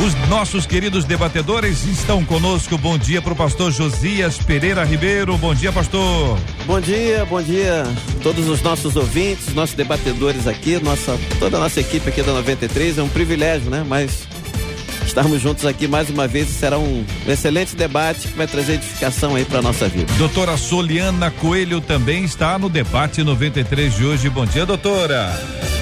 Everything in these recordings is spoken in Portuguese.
Os nossos queridos debatedores estão conosco. Bom dia para o pastor Josias Pereira Ribeiro. Bom dia, pastor. Bom dia, bom dia todos os nossos ouvintes, nossos debatedores aqui, nossa, toda a nossa equipe aqui da 93. É um privilégio, né? Mas estarmos juntos aqui mais uma vez será um excelente debate que vai trazer edificação aí para nossa vida. Doutora Soliana Coelho também está no debate 93 de hoje. Bom dia, doutora.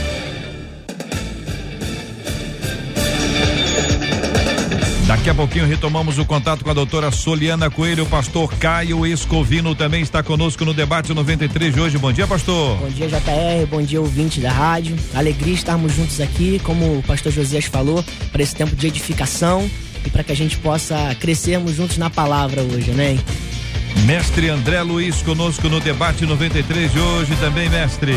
Daqui a pouquinho retomamos o contato com a doutora Soliana Coelho, o pastor Caio Escovino também está conosco no debate 93 de hoje. Bom dia, pastor. Bom dia, JR, bom dia, ouvinte da rádio. Alegria estarmos juntos aqui, como o pastor Josias falou, para esse tempo de edificação e para que a gente possa crescermos juntos na palavra hoje, né? Mestre André Luiz conosco no debate 93 de hoje também, mestre.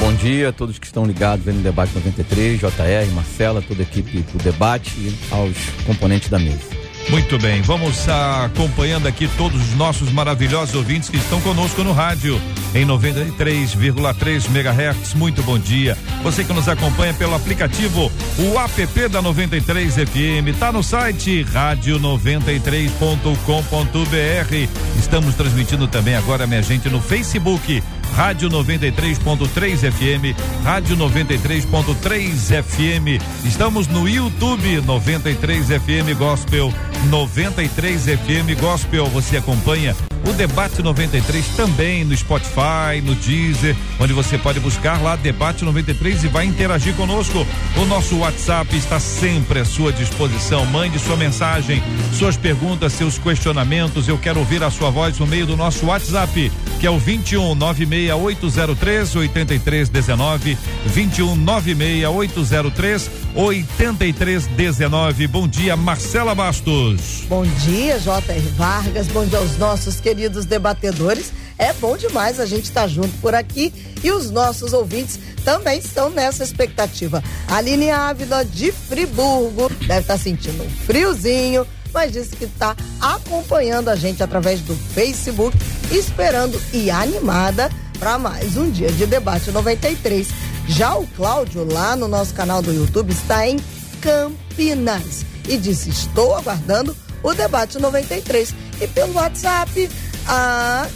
Bom dia a todos que estão ligados no debate 93, JR, Marcela, toda a equipe do debate e aos componentes da mesa. Muito bem, vamos acompanhando aqui todos os nossos maravilhosos ouvintes que estão conosco no rádio em 93,3 MHz. Muito bom dia. Você que nos acompanha pelo aplicativo, o app da 93 FM, tá no site rádio93.com.br. Estamos transmitindo também agora, minha gente, no Facebook Rádio 93.3 FM, Rádio 93.3 FM. Estamos no YouTube 93 FM Gospel, 93 FM Gospel. Você acompanha o Debate 93 também no Spotify, no Deezer, onde você pode buscar lá Debate 93 e vai interagir conosco. O nosso WhatsApp está sempre à sua disposição. Mande sua mensagem, suas perguntas, seus questionamentos. Eu quero ouvir a sua voz no meio do nosso WhatsApp, que é o 21 96803 8319 21 96803 8319. Bom dia, Marcela Bastos. Bom dia, J.R. Vargas. Bom dia aos nossos queridos debatedores. É bom demais a gente estar tá junto por aqui e os nossos ouvintes também estão nessa expectativa. Aline Ávila de Friburgo deve estar tá sentindo um friozinho, mas disse que está acompanhando a gente através do Facebook, esperando e animada para mais um dia de debate 93. Já o Cláudio, lá no nosso canal do YouTube, está em Campinas e disse: Estou aguardando o debate 93. E pelo WhatsApp, a.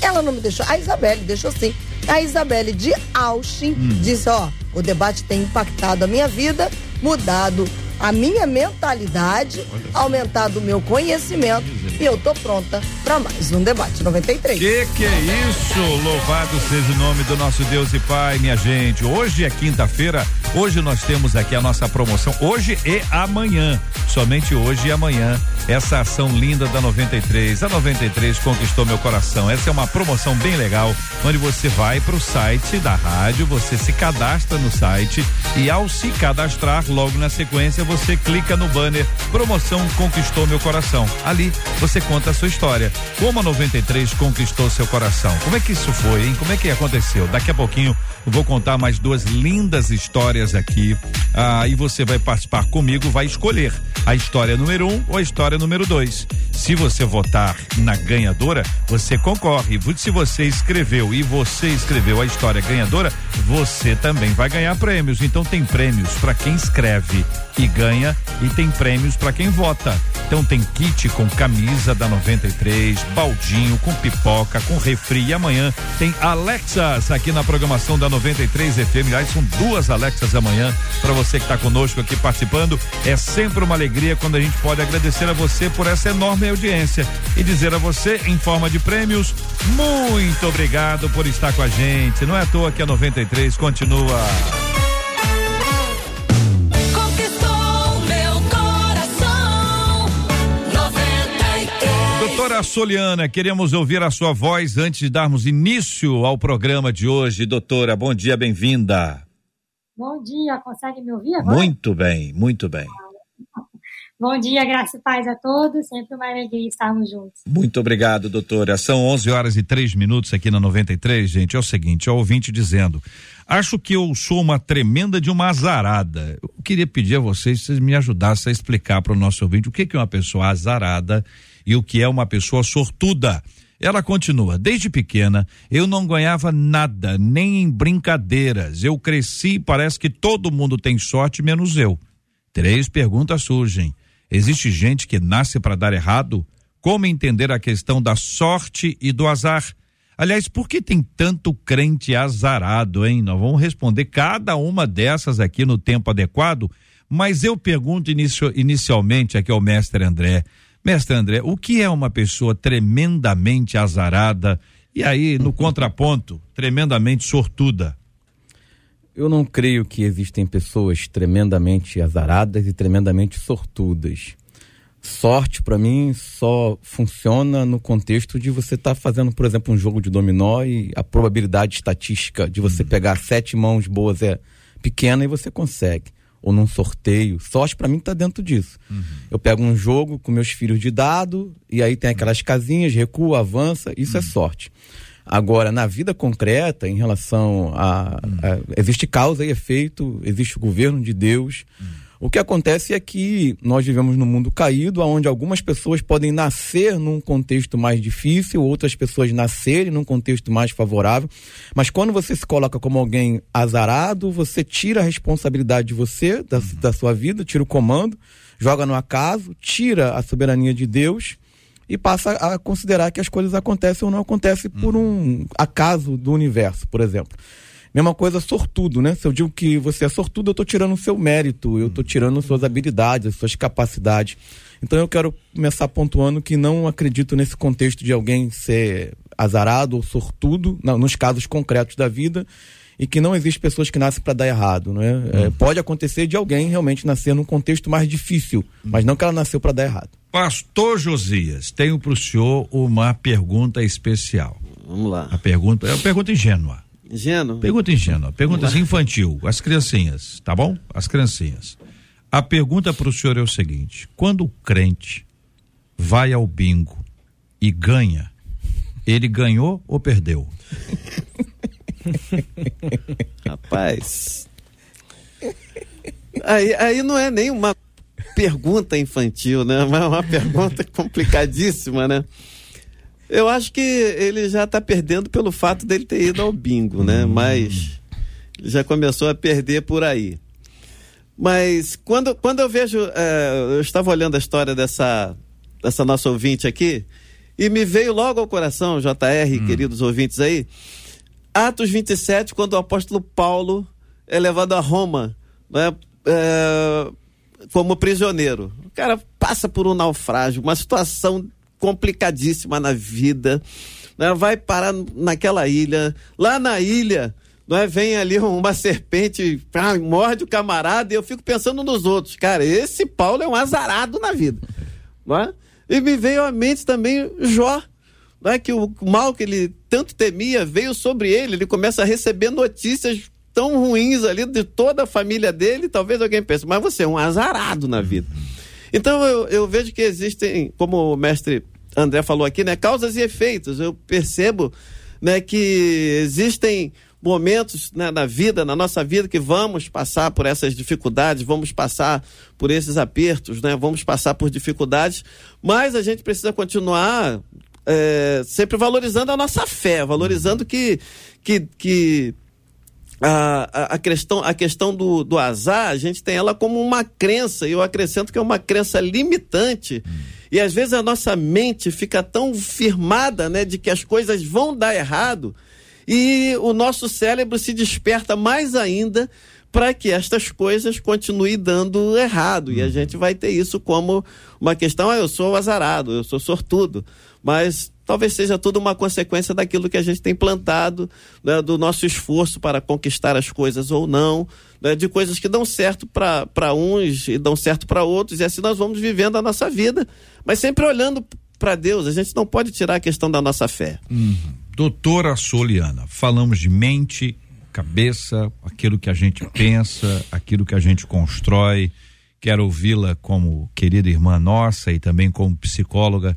Ela não me deixou, a Isabelle deixou sim. A Isabelle de Austin hum. disse: Ó, o debate tem impactado a minha vida, mudado a minha mentalidade, aumentado o meu conhecimento e eu tô pronta para mais um debate 93. Que que é isso? Louvado seja o nome do nosso Deus e Pai, minha gente. Hoje é quinta-feira. Hoje nós temos aqui a nossa promoção. Hoje e amanhã. Somente hoje e amanhã. Essa ação linda da 93. A 93 conquistou meu coração. Essa é uma promoção bem legal, onde você vai para o site da rádio, você se cadastra no site e ao se cadastrar, logo na sequência, você clica no banner Promoção Conquistou Meu Coração. Ali você conta a sua história. Como a 93 conquistou seu coração? Como é que isso foi, hein? Como é que aconteceu? Daqui a pouquinho eu vou contar mais duas lindas histórias aqui. Ah, e você vai participar comigo, vai escolher a história número um ou a história número dois. Se você votar na ganhadora, você concorre. Se você escreveu e você escreveu a história ganhadora, você também vai ganhar prêmios. Então tem prêmios para quem escreve e ganha e tem prêmios para quem vota. Então tem kit com camisa da 93, baldinho com pipoca, com refri e amanhã tem Alexas aqui na programação da 93 FM. Aliás, são duas Alexas horas da manhã. Para você que está conosco aqui participando, é sempre uma alegria quando a gente pode agradecer a você por essa enorme audiência e dizer a você, em forma de prêmios, muito obrigado por estar com a gente. Não é à toa que a 93 continua. Doutora Soliana, queremos ouvir a sua voz antes de darmos início ao programa de hoje. Doutora, bom dia, bem-vinda. Bom dia, consegue me ouvir agora? Muito bem, muito bem. Bom dia, graça e paz a todos. Sempre uma alegria estarmos juntos. Muito obrigado, doutora. São 11 horas e 3 minutos aqui na 93, gente. É o seguinte, é o ouvinte dizendo: Acho que eu sou uma tremenda de uma azarada. Eu queria pedir a vocês se vocês me ajudassem a explicar para o nosso ouvinte o que, que é uma pessoa azarada e o que é uma pessoa sortuda. Ela continua: Desde pequena eu não ganhava nada, nem em brincadeiras. Eu cresci e parece que todo mundo tem sorte, menos eu. Três perguntas surgem. Existe gente que nasce para dar errado? Como entender a questão da sorte e do azar? Aliás, por que tem tanto crente azarado, hein? Nós vamos responder cada uma dessas aqui no tempo adequado, mas eu pergunto inicio, inicialmente aqui ao mestre André. Mestre André, o que é uma pessoa tremendamente azarada e aí, no contraponto, tremendamente sortuda? Eu não creio que existem pessoas tremendamente azaradas e tremendamente sortudas. Sorte, para mim, só funciona no contexto de você estar tá fazendo, por exemplo, um jogo de dominó e a probabilidade estatística de você uhum. pegar sete mãos boas é pequena e você consegue. Ou num sorteio. Sorte, para mim, está dentro disso. Uhum. Eu pego um jogo com meus filhos de dado e aí tem aquelas casinhas, recua, avança, isso é uhum. é sorte. Agora, na vida concreta, em relação a, a, Existe causa e efeito, existe o governo de Deus. Hum. O que acontece é que nós vivemos num mundo caído, onde algumas pessoas podem nascer num contexto mais difícil, outras pessoas nascerem num contexto mais favorável. Mas quando você se coloca como alguém azarado, você tira a responsabilidade de você, da, uhum. da sua vida, tira o comando, joga no acaso, tira a soberania de Deus e passa a considerar que as coisas acontecem ou não acontecem por um acaso do universo, por exemplo. Mesma coisa sortudo, né? Se eu digo que você é sortudo, eu estou tirando o seu mérito, eu estou tirando suas habilidades, suas capacidades. Então eu quero começar pontuando que não acredito nesse contexto de alguém ser azarado ou sortudo, não, nos casos concretos da vida, e que não existe pessoas que nascem para dar errado, não é? Hum. é? Pode acontecer de alguém realmente nascer num contexto mais difícil, mas não que ela nasceu para dar errado. Pastor Josias, tenho para o senhor uma pergunta especial. Vamos lá. A pergunta é uma pergunta ingênua. Ingênua? Pergunta ingênua, pergunta infantil, as criancinhas, tá bom? As criancinhas. A pergunta para o senhor é o seguinte: quando o crente vai ao bingo e ganha, ele ganhou ou perdeu? Rapaz. Aí, aí não é nem uma pergunta infantil, né? Mas é uma pergunta complicadíssima, né? Eu acho que ele já está perdendo pelo fato dele ter ido ao bingo, né? Hum. Mas já começou a perder por aí. Mas quando, quando eu vejo. É, eu estava olhando a história dessa, dessa nossa ouvinte aqui, e me veio logo ao coração, JR, hum. queridos ouvintes aí, Atos 27, quando o apóstolo Paulo é levado a Roma, né, é, como prisioneiro. O cara passa por um naufrágio, uma situação complicadíssima na vida, né, vai parar naquela ilha, lá na ilha. Não é? Vem ali uma serpente, ah, morde o camarada, e eu fico pensando nos outros. Cara, esse Paulo é um azarado na vida. Não é? E me veio à mente também Jó não é que o mal que ele tanto temia veio sobre ele, ele começa a receber notícias tão ruins ali de toda a família dele, talvez alguém pense, mas você é um azarado na vida. Então eu, eu vejo que existem, como o mestre André falou aqui, né, causas e efeitos. Eu percebo, né, que existem momentos né, na vida, na nossa vida, que vamos passar por essas dificuldades, vamos passar por esses apertos, né, vamos passar por dificuldades, mas a gente precisa continuar é, sempre valorizando a nossa fé, valorizando que, que, que a, a, questão, a questão do, do azar, a gente tem ela como uma crença, e eu acrescento que é uma crença limitante. E às vezes a nossa mente fica tão firmada né, de que as coisas vão dar errado, e o nosso cérebro se desperta mais ainda para que estas coisas continuem dando errado. E a gente vai ter isso como uma questão: ah, eu sou azarado, eu sou sortudo mas talvez seja tudo uma consequência daquilo que a gente tem plantado, né, do nosso esforço para conquistar as coisas ou não, né, de coisas que dão certo para uns e dão certo para outros, e assim nós vamos vivendo a nossa vida, mas sempre olhando para Deus. A gente não pode tirar a questão da nossa fé. Uhum. Doutora Soliana, falamos de mente, cabeça, aquilo que a gente pensa, aquilo que a gente constrói. Quero ouvi-la como querida irmã nossa e também como psicóloga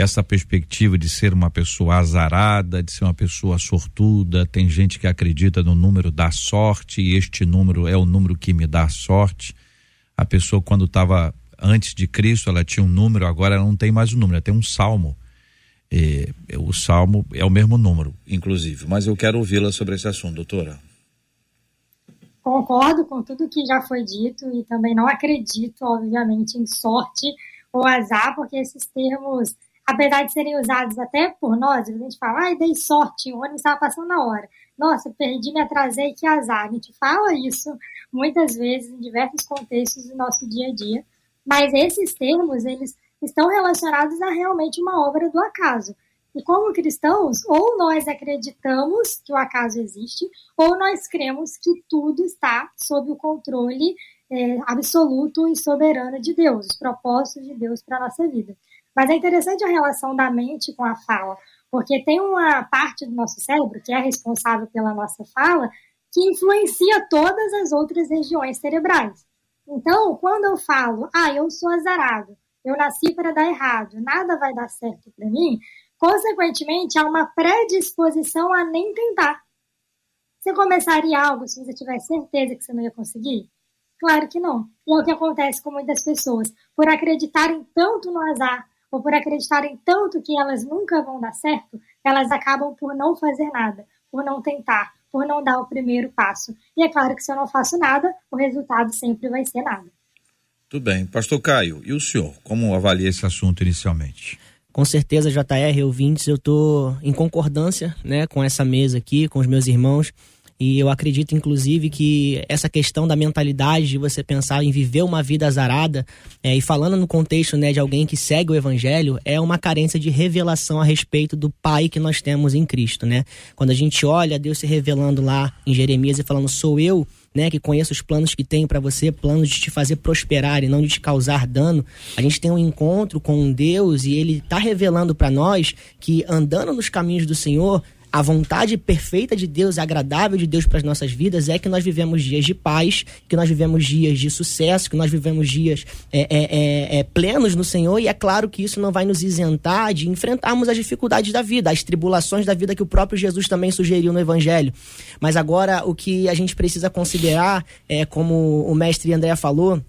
essa perspectiva de ser uma pessoa azarada, de ser uma pessoa sortuda. Tem gente que acredita no número da sorte e este número é o número que me dá sorte. A pessoa, quando estava antes de Cristo, ela tinha um número, agora ela não tem mais um número, ela tem um salmo. E, o salmo é o mesmo número, inclusive. Mas eu quero ouvi-la sobre esse assunto, doutora. Concordo com tudo que já foi dito e também não acredito, obviamente, em sorte ou azar, porque esses termos apesar de serem usados até por nós, a gente fala, ai, dei sorte, o ônibus estava passando na hora. Nossa, perdi, me atrasei, que azar. A gente fala isso muitas vezes em diversos contextos do nosso dia a dia, mas esses termos, eles estão relacionados a realmente uma obra do acaso. E como cristãos, ou nós acreditamos que o acaso existe, ou nós cremos que tudo está sob o controle é, absoluto e soberano de Deus, os propósitos de Deus para a nossa vida. Mas é interessante a relação da mente com a fala, porque tem uma parte do nosso cérebro que é responsável pela nossa fala que influencia todas as outras regiões cerebrais. Então, quando eu falo, ah, eu sou azarado, eu nasci para dar errado, nada vai dar certo para mim, consequentemente há uma predisposição a nem tentar. Você começaria algo se você tivesse certeza que você não ia conseguir? Claro que não. E é o que acontece com muitas pessoas. Por acreditarem tanto no azar, ou por acreditarem tanto que elas nunca vão dar certo, elas acabam por não fazer nada, por não tentar, por não dar o primeiro passo. E é claro que se eu não faço nada, o resultado sempre vai ser nada. Tudo bem. Pastor Caio, e o senhor, como avalia esse assunto inicialmente? Com certeza, JR, ouvintes, eu estou em concordância né, com essa mesa aqui, com os meus irmãos. E eu acredito, inclusive, que essa questão da mentalidade de você pensar em viver uma vida azarada, é, e falando no contexto né, de alguém que segue o evangelho, é uma carência de revelação a respeito do Pai que nós temos em Cristo. Né? Quando a gente olha Deus se revelando lá em Jeremias e falando, sou eu né, que conheço os planos que tenho para você, planos de te fazer prosperar e não de te causar dano. A gente tem um encontro com Deus e ele está revelando para nós que andando nos caminhos do Senhor, a vontade perfeita de Deus, agradável de Deus para as nossas vidas é que nós vivemos dias de paz, que nós vivemos dias de sucesso, que nós vivemos dias é, é, é, é, plenos no Senhor, e é claro que isso não vai nos isentar de enfrentarmos as dificuldades da vida, as tribulações da vida que o próprio Jesus também sugeriu no Evangelho. Mas agora o que a gente precisa considerar, é como o mestre André falou,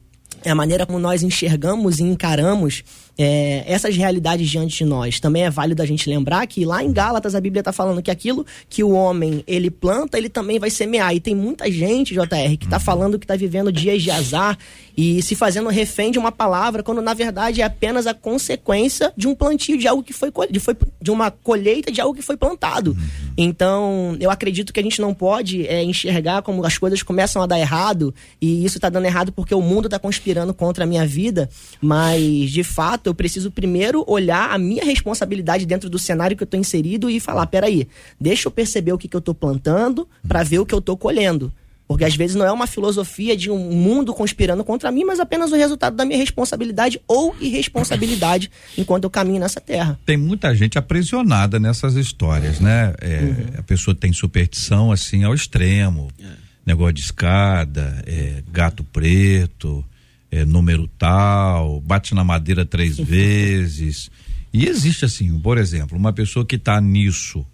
é a maneira como nós enxergamos e encaramos é, essas realidades diante de nós. Também é válido a gente lembrar que lá em Gálatas a Bíblia está falando que aquilo que o homem ele planta, ele também vai semear. E tem muita gente, JR, que está uhum. falando que está vivendo dias de azar e se fazendo refém de uma palavra, quando na verdade é apenas a consequência de um plantio de algo que foi, de, foi, de uma colheita de algo que foi plantado. Uhum. Então, eu acredito que a gente não pode é, enxergar como as coisas começam a dar errado e isso está dando errado porque o mundo está conspirando contra a minha vida, mas de fato eu preciso primeiro olhar a minha responsabilidade dentro do cenário que eu estou inserido e falar: peraí, deixa eu perceber o que, que eu estou plantando para ver o que eu estou colhendo. Porque às vezes não é uma filosofia de um mundo conspirando contra mim, mas apenas o resultado da minha responsabilidade ou irresponsabilidade enquanto eu caminho nessa terra. Tem muita gente aprisionada nessas histórias, né? É, uhum. A pessoa tem superstição assim ao extremo. É. Negócio de escada, é, gato preto, é, número tal, bate na madeira três vezes. E existe assim, por exemplo, uma pessoa que está nisso,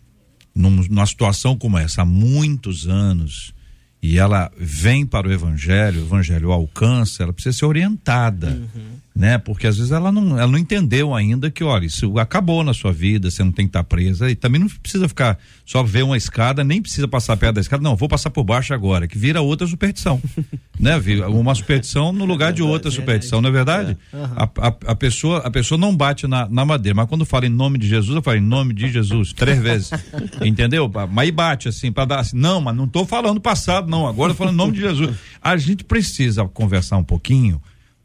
num, numa situação como essa, há muitos anos, e ela vem para o evangelho, o evangelho alcança, ela precisa ser orientada. Uhum né? Porque às vezes ela não, ela não entendeu ainda que, olha, isso acabou na sua vida, você não tem que estar tá presa e também não precisa ficar só ver uma escada, nem precisa passar perto da escada, não, vou passar por baixo agora, que vira outra superstição, né? Uma superstição no lugar de outra superstição, não é verdade? É. Uhum. A, a, a, pessoa, a pessoa não bate na, na madeira, mas quando fala em nome de Jesus, eu falo em nome de Jesus, três vezes, entendeu? Mas bate assim, para dar assim, não, mas não estou falando passado, não, agora eu falo em nome de Jesus. A gente precisa conversar um pouquinho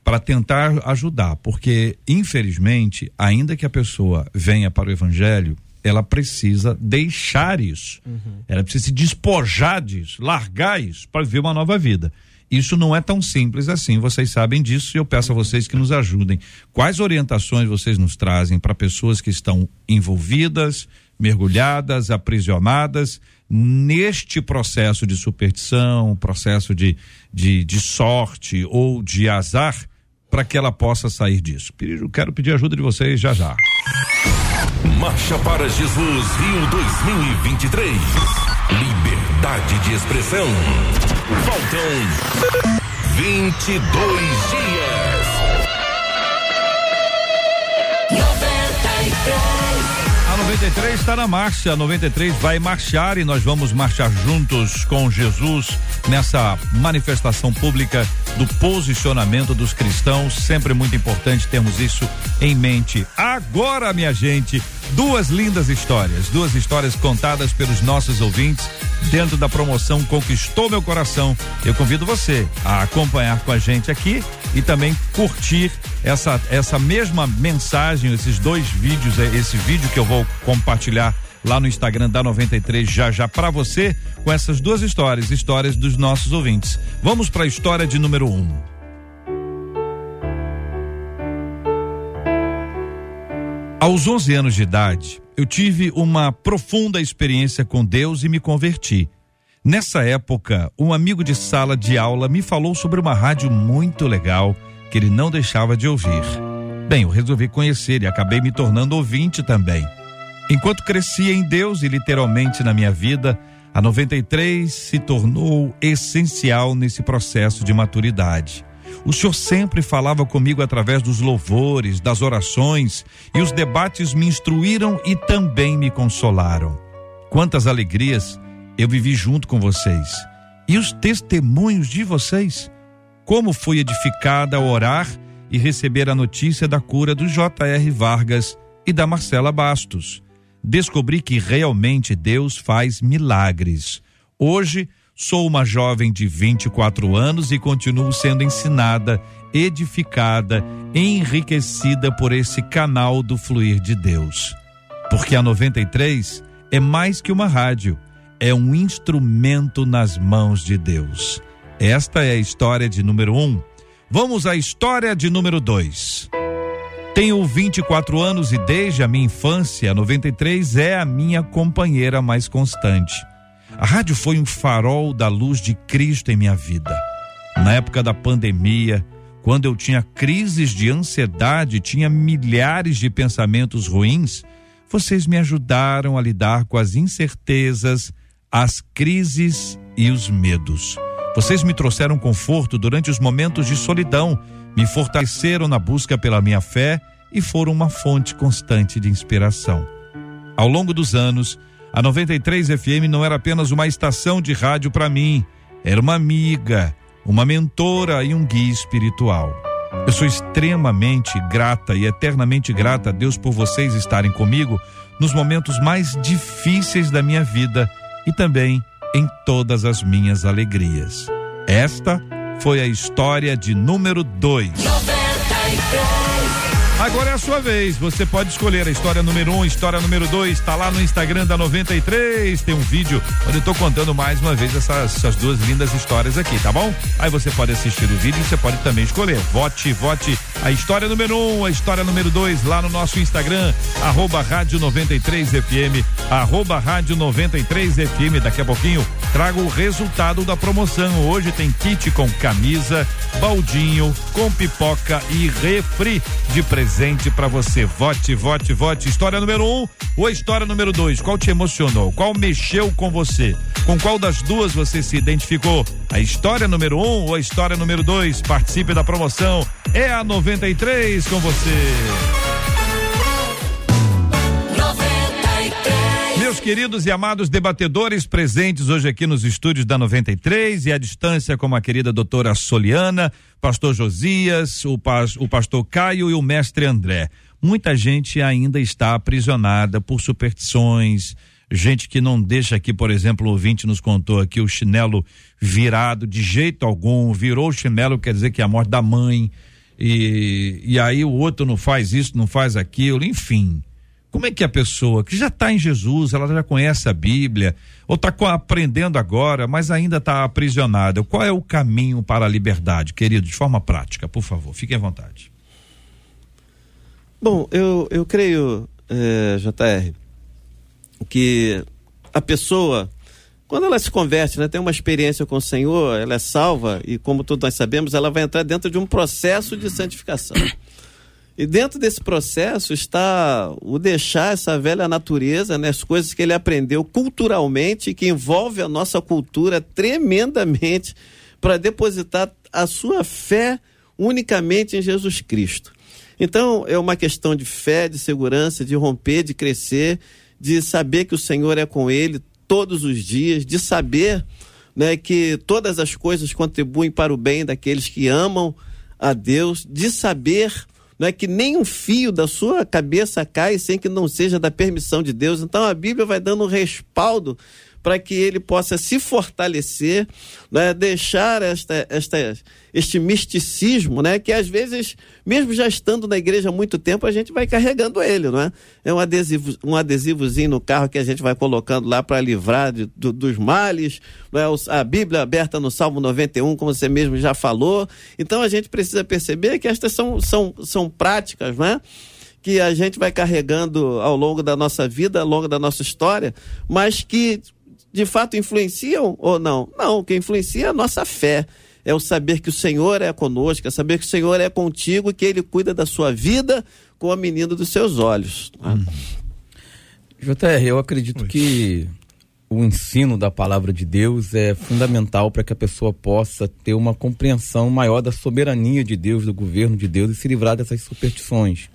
para tentar ajudar, porque infelizmente, ainda que a pessoa venha para o evangelho, ela precisa deixar isso. Uhum. Ela precisa se despojar disso, largar isso para viver uma nova vida. Isso não é tão simples assim, vocês sabem disso e eu peço a vocês que nos ajudem. Quais orientações vocês nos trazem para pessoas que estão envolvidas, mergulhadas, aprisionadas neste processo de superstição, processo de, de, de sorte ou de azar, para que ela possa sair disso? Eu quero pedir ajuda de vocês já já. Marcha para Jesus Rio 2023. Liberdade de expressão. Faltam 22 dias. 93. A 93 está na marcha, a 93 vai marchar e nós vamos marchar juntos com Jesus nessa manifestação pública do posicionamento dos cristãos. Sempre muito importante termos isso em mente. Agora, minha gente, duas lindas histórias, duas histórias contadas pelos nossos ouvintes dentro da promoção Conquistou Meu Coração. Eu convido você a acompanhar com a gente aqui e também curtir essa, essa mesma mensagem, esses dois vídeos, é, esse vídeo que eu vou compartilhar lá no Instagram da 93 já já para você com essas duas histórias, histórias dos nossos ouvintes. Vamos para a história de número um. Aos 11 anos de idade, eu tive uma profunda experiência com Deus e me converti. Nessa época, um amigo de sala de aula me falou sobre uma rádio muito legal que ele não deixava de ouvir. Bem, eu resolvi conhecer e acabei me tornando ouvinte também. Enquanto crescia em Deus e literalmente na minha vida, a 93 se tornou essencial nesse processo de maturidade. O Senhor sempre falava comigo através dos louvores, das orações, e os debates me instruíram e também me consolaram. Quantas alegrias eu vivi junto com vocês. E os testemunhos de vocês? Como fui edificada ao orar e receber a notícia da cura do J.R. Vargas e da Marcela Bastos. Descobri que realmente Deus faz milagres. Hoje sou uma jovem de 24 anos e continuo sendo ensinada, edificada, enriquecida por esse canal do fluir de Deus. Porque a 93 é mais que uma rádio é um instrumento nas mãos de Deus. Esta é a história de número um. Vamos à história de número dois. Tenho 24 anos e desde a minha infância, a 93 é a minha companheira mais constante. A rádio foi um farol da luz de Cristo em minha vida. Na época da pandemia, quando eu tinha crises de ansiedade, tinha milhares de pensamentos ruins, vocês me ajudaram a lidar com as incertezas as crises e os medos. Vocês me trouxeram conforto durante os momentos de solidão, me fortaleceram na busca pela minha fé e foram uma fonte constante de inspiração. Ao longo dos anos, a 93 FM não era apenas uma estação de rádio para mim, era uma amiga, uma mentora e um guia espiritual. Eu sou extremamente grata e eternamente grata a Deus por vocês estarem comigo nos momentos mais difíceis da minha vida e também em todas as minhas alegrias. Esta foi a história de número 2. Agora é a sua vez. Você pode escolher a história número 1, um, história número 2. Está lá no Instagram da 93. Tem um vídeo onde eu estou contando mais uma vez essas, essas, duas lindas histórias aqui, tá bom? Aí você pode assistir o vídeo e você pode também escolher. Vote, vote a história número 1, um, a história número 2 lá no nosso Instagram, arroba Rádio 93 FM, arroba Rádio 93 FM. Daqui a pouquinho trago o resultado da promoção. Hoje tem kit com camisa, baldinho, com pipoca e refri de presente presente para você. Vote, vote, vote. História número um ou história número dois? Qual te emocionou? Qual mexeu com você? Com qual das duas você se identificou? A história número um ou a história número dois? Participe da promoção. É a 93 com você. Meus queridos e amados debatedores presentes hoje aqui nos estúdios da 93 e à distância, como a querida doutora Soliana, pastor Josias, o, pas, o pastor Caio e o mestre André. Muita gente ainda está aprisionada por superstições, gente que não deixa aqui, por exemplo, o ouvinte nos contou aqui o chinelo virado de jeito algum, virou o chinelo, quer dizer que é a morte da mãe, e, e aí o outro não faz isso, não faz aquilo, enfim Como é que a pessoa que já está em Jesus, ela já conhece a Bíblia, ou está aprendendo agora, mas ainda está aprisionada, qual é o caminho para a liberdade, querido, de forma prática, por favor, fiquem à vontade. Bom, eu, eu creio, é, JR, que a pessoa, quando ela se converte, né, tem uma experiência com o Senhor, ela é salva e, como todos nós sabemos, ela vai entrar dentro de um processo de santificação. E dentro desse processo está o deixar essa velha natureza, né, as coisas que ele aprendeu culturalmente, que envolve a nossa cultura tremendamente, para depositar a sua fé unicamente em Jesus Cristo. Então, é uma questão de fé, de segurança, de romper, de crescer, de saber que o Senhor é com ele todos os dias, de saber né, que todas as coisas contribuem para o bem daqueles que amam a Deus, de saber não é que nem um fio da sua cabeça cai sem que não seja da permissão de Deus. Então a Bíblia vai dando um respaldo para que ele possa se fortalecer, né, deixar esta, esta, este misticismo, né, que às vezes, mesmo já estando na igreja há muito tempo, a gente vai carregando ele, não é? Um, adesivo, um adesivozinho no carro que a gente vai colocando lá para livrar de, do, dos males, não é? a Bíblia aberta no Salmo 91, como você mesmo já falou. Então a gente precisa perceber que estas são, são, são práticas, não é? que a gente vai carregando ao longo da nossa vida, ao longo da nossa história, mas que de fato influenciam ou não? Não, o que influencia é a nossa fé. É o saber que o Senhor é conosco, é saber que o Senhor é contigo e que Ele cuida da sua vida com a menina dos seus olhos. Hum. JR, eu acredito Oi. que o ensino da palavra de Deus é fundamental para que a pessoa possa ter uma compreensão maior da soberania de Deus, do governo de Deus e se livrar dessas superstições.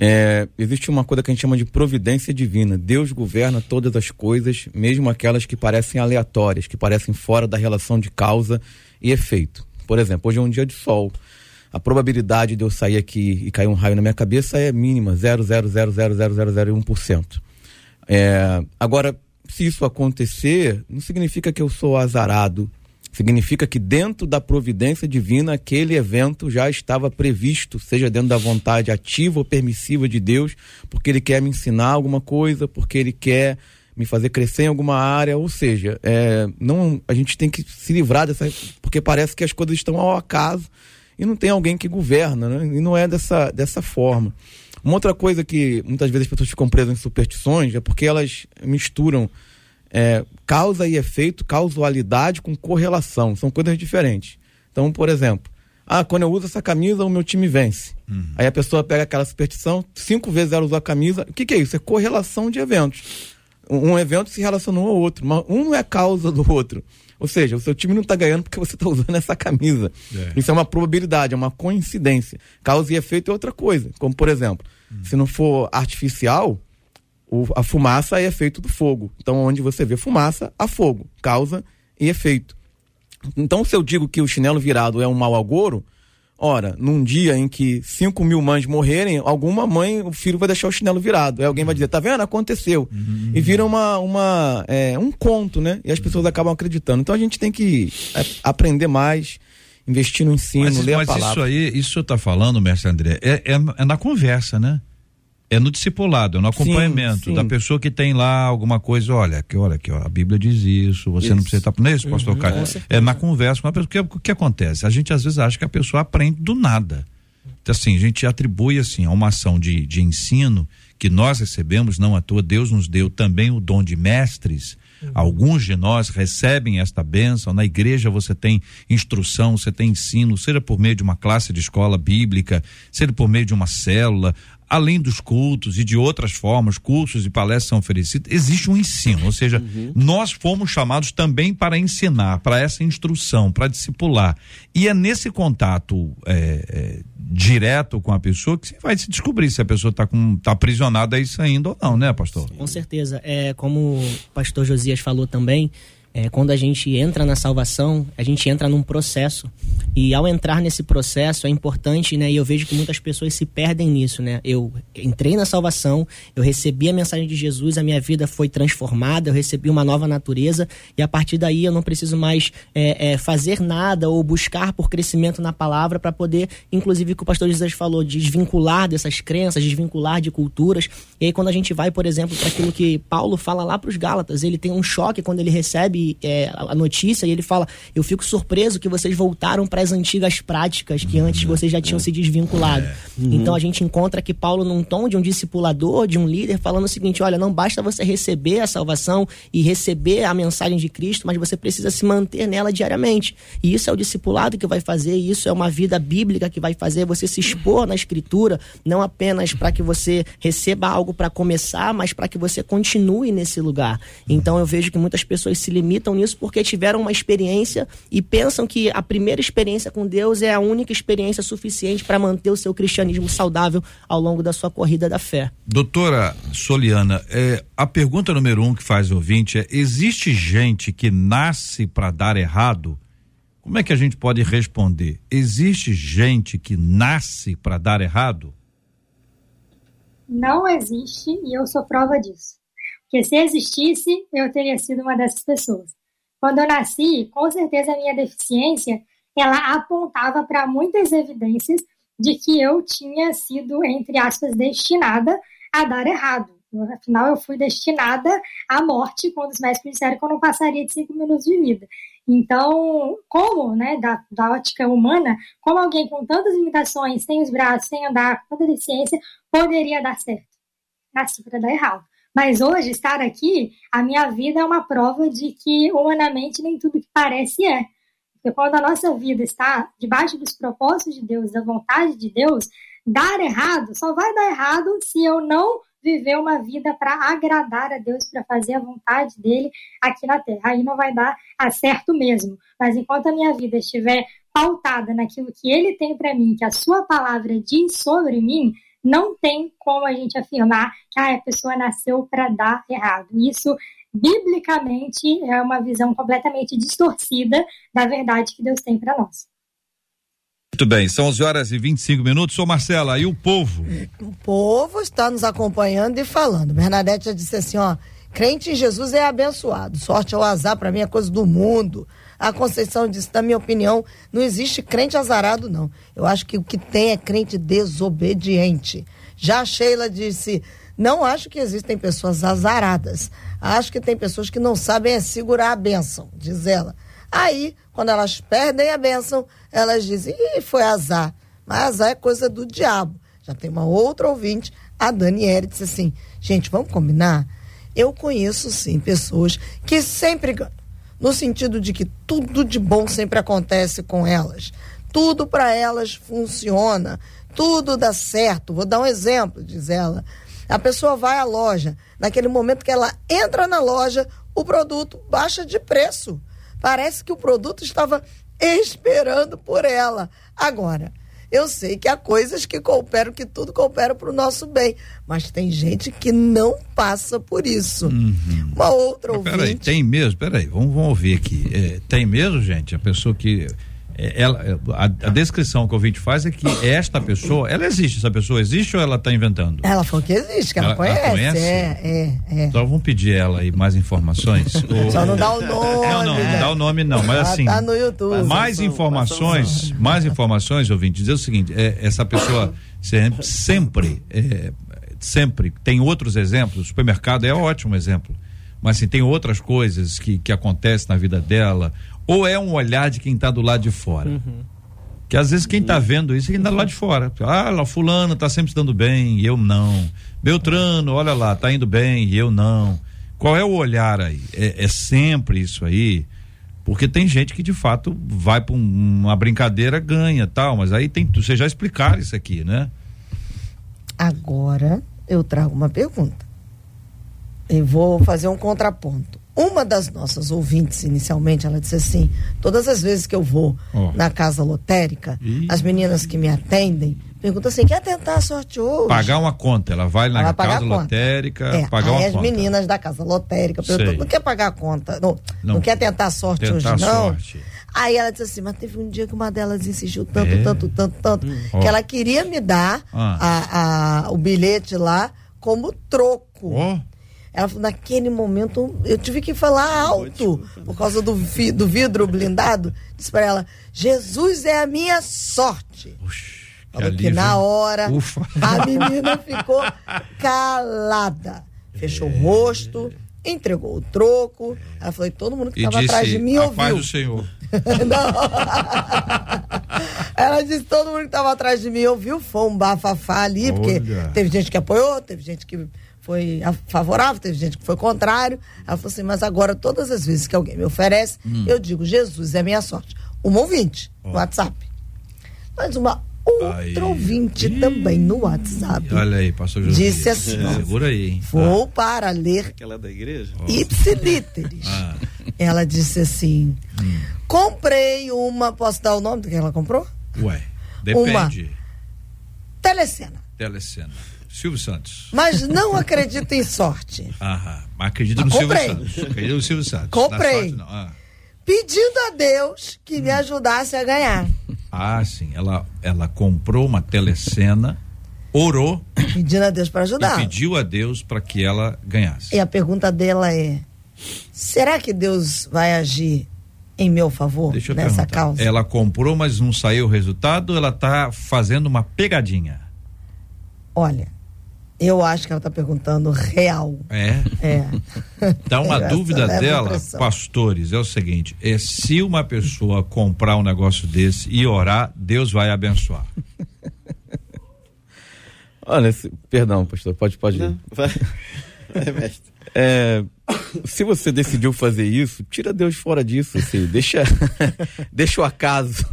É, existe uma coisa que a gente chama de providência divina. Deus governa todas as coisas, mesmo aquelas que parecem aleatórias, que parecem fora da relação de causa e efeito. Por exemplo, hoje é um dia de sol. A probabilidade de eu sair aqui e cair um raio na minha cabeça é mínima, 0,0000001%. É, agora, se isso acontecer, não significa que eu sou azarado, Significa que dentro da providência divina, aquele evento já estava previsto, seja dentro da vontade ativa ou permissiva de Deus, porque ele quer me ensinar alguma coisa, porque ele quer me fazer crescer em alguma área, ou seja, é, não, a gente tem que se livrar dessa, porque parece que as coisas estão ao acaso e não tem alguém que governa, né? e não é dessa, dessa forma. Uma outra coisa que muitas vezes as pessoas ficam presas em superstições é porque elas misturam é, causa e efeito, causalidade com correlação. São coisas diferentes. Então, por exemplo, ah, quando eu uso essa camisa, o meu time vence. Uhum. Aí a pessoa pega aquela superstição, cinco vezes ela usou a camisa. O que, que é isso? É correlação de eventos. Um evento se relacionou ao outro, mas um não é causa do outro. Ou seja, o seu time não está ganhando porque você está usando essa camisa. É. Isso é uma probabilidade, é uma coincidência. Causa e efeito é outra coisa. Como, por exemplo, uhum. se não for artificial, o, a fumaça é efeito do fogo. Então, onde você vê fumaça, há fogo, causa e efeito. Então, se eu digo que o chinelo virado é um mau agouro, ora, num dia em que 5 mil mães morrerem, alguma mãe, o filho vai deixar o chinelo virado. Aí alguém vai dizer, tá vendo? Aconteceu. Uhum. E vira uma, uma, é, um conto, né? E as pessoas acabam acreditando. Então a gente tem que é, aprender mais, investir no ensino, mas, ler mas a palavra. Mas isso aí, isso que eu tá falando, mestre André, é, é, é na conversa, né? É no discipulado, é no acompanhamento sim, sim. da pessoa que tem lá alguma coisa, olha, que olha aqui, ó, a Bíblia diz isso, você isso. não precisa estar não é isso, pastor uhum? É na conversa com a pessoa, o que, o que acontece? A gente às vezes acha que a pessoa aprende do nada. Então, assim, a gente atribui assim a uma ação de, de ensino que nós recebemos, não à toa, Deus nos deu também o dom de mestres. Uhum. Alguns de nós recebem esta bênção. Na igreja você tem instrução, você tem ensino, seja por meio de uma classe de escola bíblica, seja por meio de uma célula além dos cultos e de outras formas, cursos e palestras são oferecidos, existe um ensino, ou seja, uhum. nós fomos chamados também para ensinar, para essa instrução, para discipular. E é nesse contato é, é, direto com a pessoa que você vai se descobrir se a pessoa está tá aprisionada a isso ainda ou não, né, pastor? Com certeza. É, como o pastor Josias falou também, É, quando a gente entra na salvação, a gente entra num processo. E ao entrar nesse processo é importante, né? E eu vejo que muitas pessoas se perdem nisso, né? Eu entrei na salvação, eu recebi a mensagem de Jesus, a minha vida foi transformada, eu recebi uma nova natureza e a partir daí eu não preciso mais é, é, fazer nada ou buscar por crescimento na palavra para poder, inclusive, que o pastor Jesus falou, desvincular dessas crenças, desvincular de culturas. E aí quando a gente vai, por exemplo, para aquilo que Paulo fala lá para os Gálatas, ele tem um choque quando ele recebe é, a notícia e ele fala: Eu fico surpreso que vocês voltaram para as antigas práticas que antes vocês já tinham se desvinculado. Uhum. Então a gente encontra que Paulo, num tom de um discipulador, de um líder, falando o seguinte: olha, não basta você receber a salvação e receber a mensagem de Cristo, mas você precisa se manter nela diariamente. E isso é o discipulado que vai fazer, isso é uma vida bíblica que vai fazer você se expor na Escritura, não apenas para que você receba algo para começar, mas para que você continue nesse lugar. Então eu vejo que muitas pessoas se limitam nisso porque tiveram uma experiência e pensam que a primeira experiência com Deus é a única experiência suficiente para manter o seu cristianismo saudável ao longo da sua corrida da fé. Doutora Soliana, é, a pergunta número um que faz o ouvinte é: existe gente que nasce para dar errado? Como é que a gente pode responder? Existe gente que nasce para dar errado? Não existe e eu sou prova disso. Porque se existisse, eu teria sido uma dessas pessoas. Quando eu nasci, com certeza a minha deficiência, ela apontava para muitas evidências de que eu tinha sido, entre aspas, destinada a dar errado. Afinal, eu fui destinada à morte quando os médicos disseram que eu não passaria de cinco minutos de vida. Então, como, né, da, da ótica humana, como alguém com tantas limitações, sem os braços, sem andar, com tanta deficiência, poderia dar certo? Nasci para dar errado. Mas hoje, estar aqui, a minha vida é uma prova de que, humanamente, nem tudo que parece é. Porque quando a nossa vida está debaixo dos propósitos de Deus, da vontade de Deus, dar errado só vai dar errado se eu não viver uma vida para agradar a Deus, para fazer a vontade dele aqui na terra. Aí não vai dar certo mesmo. Mas enquanto a minha vida estiver pautada naquilo que ele tem para mim, que a sua palavra diz sobre mim, não tem como a gente afirmar que ah, a pessoa nasceu para dar errado. Isso, biblicamente, é uma visão completamente distorcida da verdade que Deus tem para nós. Muito bem, são 11 horas e 25 minutos. Sou Marcela, e o povo? O povo está nos acompanhando e falando. Bernadette já disse assim: ó, crente em Jesus é abençoado. Sorte ao azar, para mim é coisa do mundo. A Conceição disse, na minha opinião, não existe crente azarado, não. Eu acho que o que tem é crente desobediente. Já a Sheila disse, não acho que existem pessoas azaradas. Acho que tem pessoas que não sabem é segurar a bênção, diz ela. Aí, quando elas perdem a bênção, elas dizem, Ih, foi azar. Mas azar é coisa do diabo. Já tem uma outra ouvinte, a Daniela, disse assim: gente, vamos combinar? Eu conheço sim pessoas que sempre ganham no sentido de que tudo de bom sempre acontece com elas. Tudo para elas funciona, tudo dá certo. Vou dar um exemplo, diz ela. A pessoa vai à loja, naquele momento que ela entra na loja, o produto baixa de preço. Parece que o produto estava esperando por ela. Agora, eu sei que há coisas que cooperam, que tudo coopera para o nosso bem. Mas tem gente que não passa por isso. Uhum. Uma outra ouvinte... Peraí, tem mesmo? Peraí, vamos, vamos ouvir aqui. É, tem mesmo, gente? A pessoa que ela, é, a, a, descrição que o ouvinte faz é que esta pessoa, ela existe, essa pessoa existe ou ela está inventando? Ela falou que existe, que ela, ela conhece. Ela conhece? É, é, é. Então vamos pedir ela aí mais informações. Só não dá o nome. Não, não, não dá o nome não, mas assim. Tá no YouTube. Mais informações, mais informações, ouvinte, dizer o seguinte, é, essa pessoa sempre, sempre, é, sempre tem outros exemplos, o supermercado é um ótimo exemplo mas assim, tem outras coisas que, que acontecem na vida dela, ou é um olhar de quem está do lado de fora? Uhum. Que às vezes quem está vendo isso é quem está do lado de fora. Ah, lá, fulano está sempre se dando bem e eu não. Beltrano, olha lá, está indo bem e eu não. Qual é o olhar aí? É, é sempre isso aí? Porque tem gente que de fato vai para um, uma brincadeira, ganha tal, mas aí tem. Você já explicar isso aqui, né? Agora eu trago uma pergunta. E vou fazer um contraponto. Uma das nossas ouvintes, inicialmente, ela disse assim: todas as vezes que eu vou oh. na casa lotérica, Ih. as meninas que me atendem pergunta assim: quer tentar a sorte hoje? Pagar uma conta, ela vai na Ela casa lotérica, É, pagar uma as conta. meninas da casa lotérica perguntam, não quer pagar a conta, não, não, Não. quer tentar a sorte Tentar hoje, a não. sorte. Aí ela disse assim, mas teve um dia que uma delas insistiu tanto, É? tanto, tanto, tanto, que ela queria me dar Ah. a, a- o bilhete lá como troco. Ó, Ela falou, naquele momento eu tive que falar alto por causa do, vi- do vidro blindado. Disse pra ela, Jesus é a minha sorte. que Falou que alívio, na hora Ufa. a menina ficou calada. Fechou o rosto, entregou o troco. Ela falou, e todo mundo que estava atrás de mim ouviu. paz do Senhor. Ela disse, todo mundo que estava atrás de mim ouviu, foi um bafafá ali, porque Olha. teve gente que apoiou, teve gente que foi a- favorável, teve gente que foi contrário. Ela falou assim, mas agora todas as vezes que alguém me oferece, Hum. eu digo, Jesus é minha sorte. Uma ouvinte no WhatsApp. Mas uma outra Aí. ouvinte também no WhatsApp. Olha aí, pastor José. Disse assim, ó. Segura aí, hein? Vou para ler Aquela da igreja? ipsilíteres. Ah. Ela disse assim: comprei uma. Posso dar o nome do que ela comprou? Ué, depende. Telecena. Telecena. Silvio Santos. Mas não acredito em sorte. Aham. Mas acredito Mas no comprei. Silvio Santos. Acredito no Silvio Santos. Comprei. Sorte, não. Ah. Pedindo a Deus que me ajudasse a ganhar. Ah, sim. Ela, ela comprou uma telecena, orou Pedindo a Deus para ajudar. pediu a Deus para que ela ganhasse. E a pergunta dela é: será que Deus vai agir em meu favor Deixa eu nessa perguntar. causa? Ela comprou, mas não saiu o resultado, ela tá fazendo uma pegadinha. Olha, eu acho que ela está perguntando real. É. É. Então a dúvida dela, impressão. pastores, é o seguinte: é se uma pessoa comprar um negócio desse e orar, Deus vai abençoar. Olha, se- perdão, pastor, pode, pode ir. Não, vai. Vai, mestre. É, se você decidiu fazer isso, tira Deus fora disso, assim, deixa, deixa o acaso.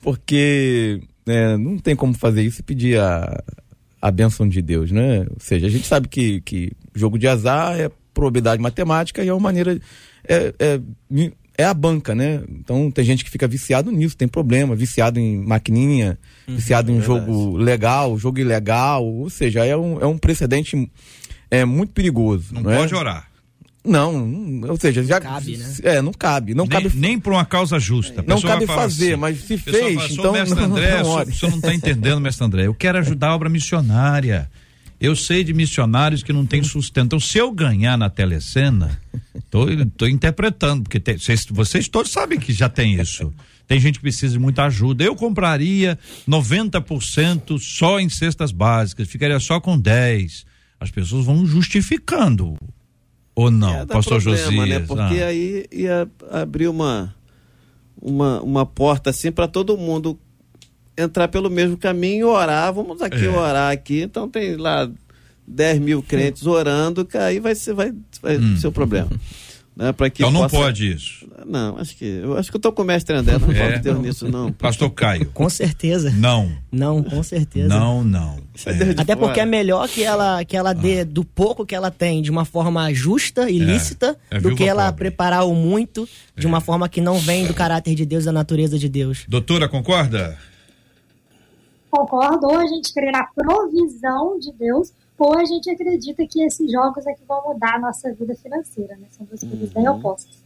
Porque é, não tem como fazer isso e pedir a, a bênção de Deus, né? Ou seja, a gente sabe que, que jogo de azar é probabilidade matemática e é uma maneira. É, é, é a banca, né? Então tem gente que fica viciado nisso, tem problema, viciado em maquininha, viciado em jogo legal, jogo ilegal, ou seja, é um, é um precedente é muito perigoso. Não, Não, é? pode orar. Não, não, ou seja, já cabe, né? É, não cabe, não nem, cabe. nem por uma causa justa. Não cabe falar fazer, assim, mas se a pessoa fez, fala, "Sou então mestre não- André, não o senhor- ore." o senhor não está entendendo, mestre André. Eu quero ajudar a obra missionária. Eu sei de missionários que não têm sustento. Então, se eu ganhar na telecena, tô, tô interpretando, porque tem- vocês, vocês todos sabem que já tem isso. Tem gente que precisa de muita ajuda. Eu compraria 90% só em cestas básicas, ficaria só com 10. As pessoas vão justificando. Ou não, É, dá pastor problema, Josias? né? Porque Ah. aí ia abrir uma, uma, uma porta assim para todo mundo entrar pelo mesmo caminho e orar. Vamos aqui É. orar aqui. Então tem lá 10 mil crentes orando, que aí vai ser, vai, vai ser o problema. Né? Pra que. Então não possa- pode isso. Não, acho que. Eu acho que eu tô com o mestre André, não É. é. Deus nisso, não. Pastor Caio. Com certeza. Não, Não, com certeza. não, não. É de Até porque é melhor que ela que ela Ah. dê do pouco que ela tem de uma forma justa e lícita é do que ela pobre. preparar o muito de É. uma forma que não vem do caráter de Deus, da natureza de Deus. Doutora, concorda? Concordo, ou a gente crê na provisão de Deus, ou a gente acredita que esses jogos é que vão mudar a nossa vida financeira, né? São duas coisas bem opostas.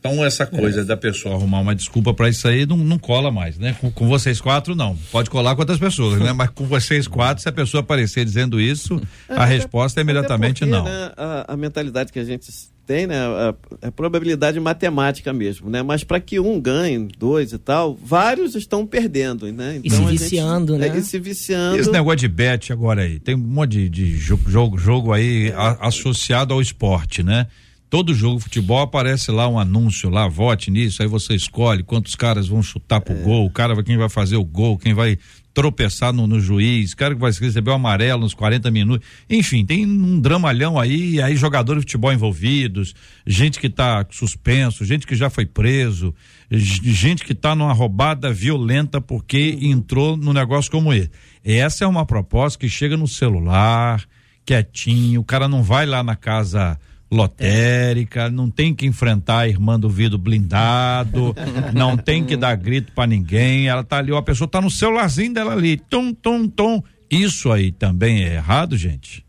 Então essa coisa da pessoa arrumar uma desculpa pra isso aí não, não cola mais, né? Com, com vocês quatro não. Pode colar com outras pessoas, né? Mas com vocês quatro, se a pessoa aparecer dizendo isso, a até- resposta é imediatamente Até não. porque, né, a, a mentalidade que a gente tem, né? A, a probabilidade matemática mesmo, né? Mas para que um ganhe, dois e tal, vários estão perdendo, né? E se a gente- viciando, né? é, e se viciando. Esse negócio de bet agora aí, tem um monte de, de jogo, jogo, jogo aí a- associado ao esporte, né? Todo jogo de futebol aparece lá um anúncio lá, vote nisso, aí você escolhe quantos caras vão chutar pro gol, o cara quem vai fazer o gol, quem vai tropeçar no, no juiz, cara que vai receber o amarelo nos 40 minutos. Enfim, tem um dramalhão aí, aí jogadores de futebol envolvidos, gente que tá suspenso, gente que já foi preso, gente que tá numa roubada violenta porque entrou num negócio como esse. Essa é uma proposta que chega no celular, quietinho, o cara não vai lá na casa lotérica, não tem que enfrentar a irmã do vidro blindado, não tem que dar grito para ninguém, ela tá ali, ó, a pessoa tá no celularzinho dela ali, tom, tom, tom. Isso aí também é errado, gente?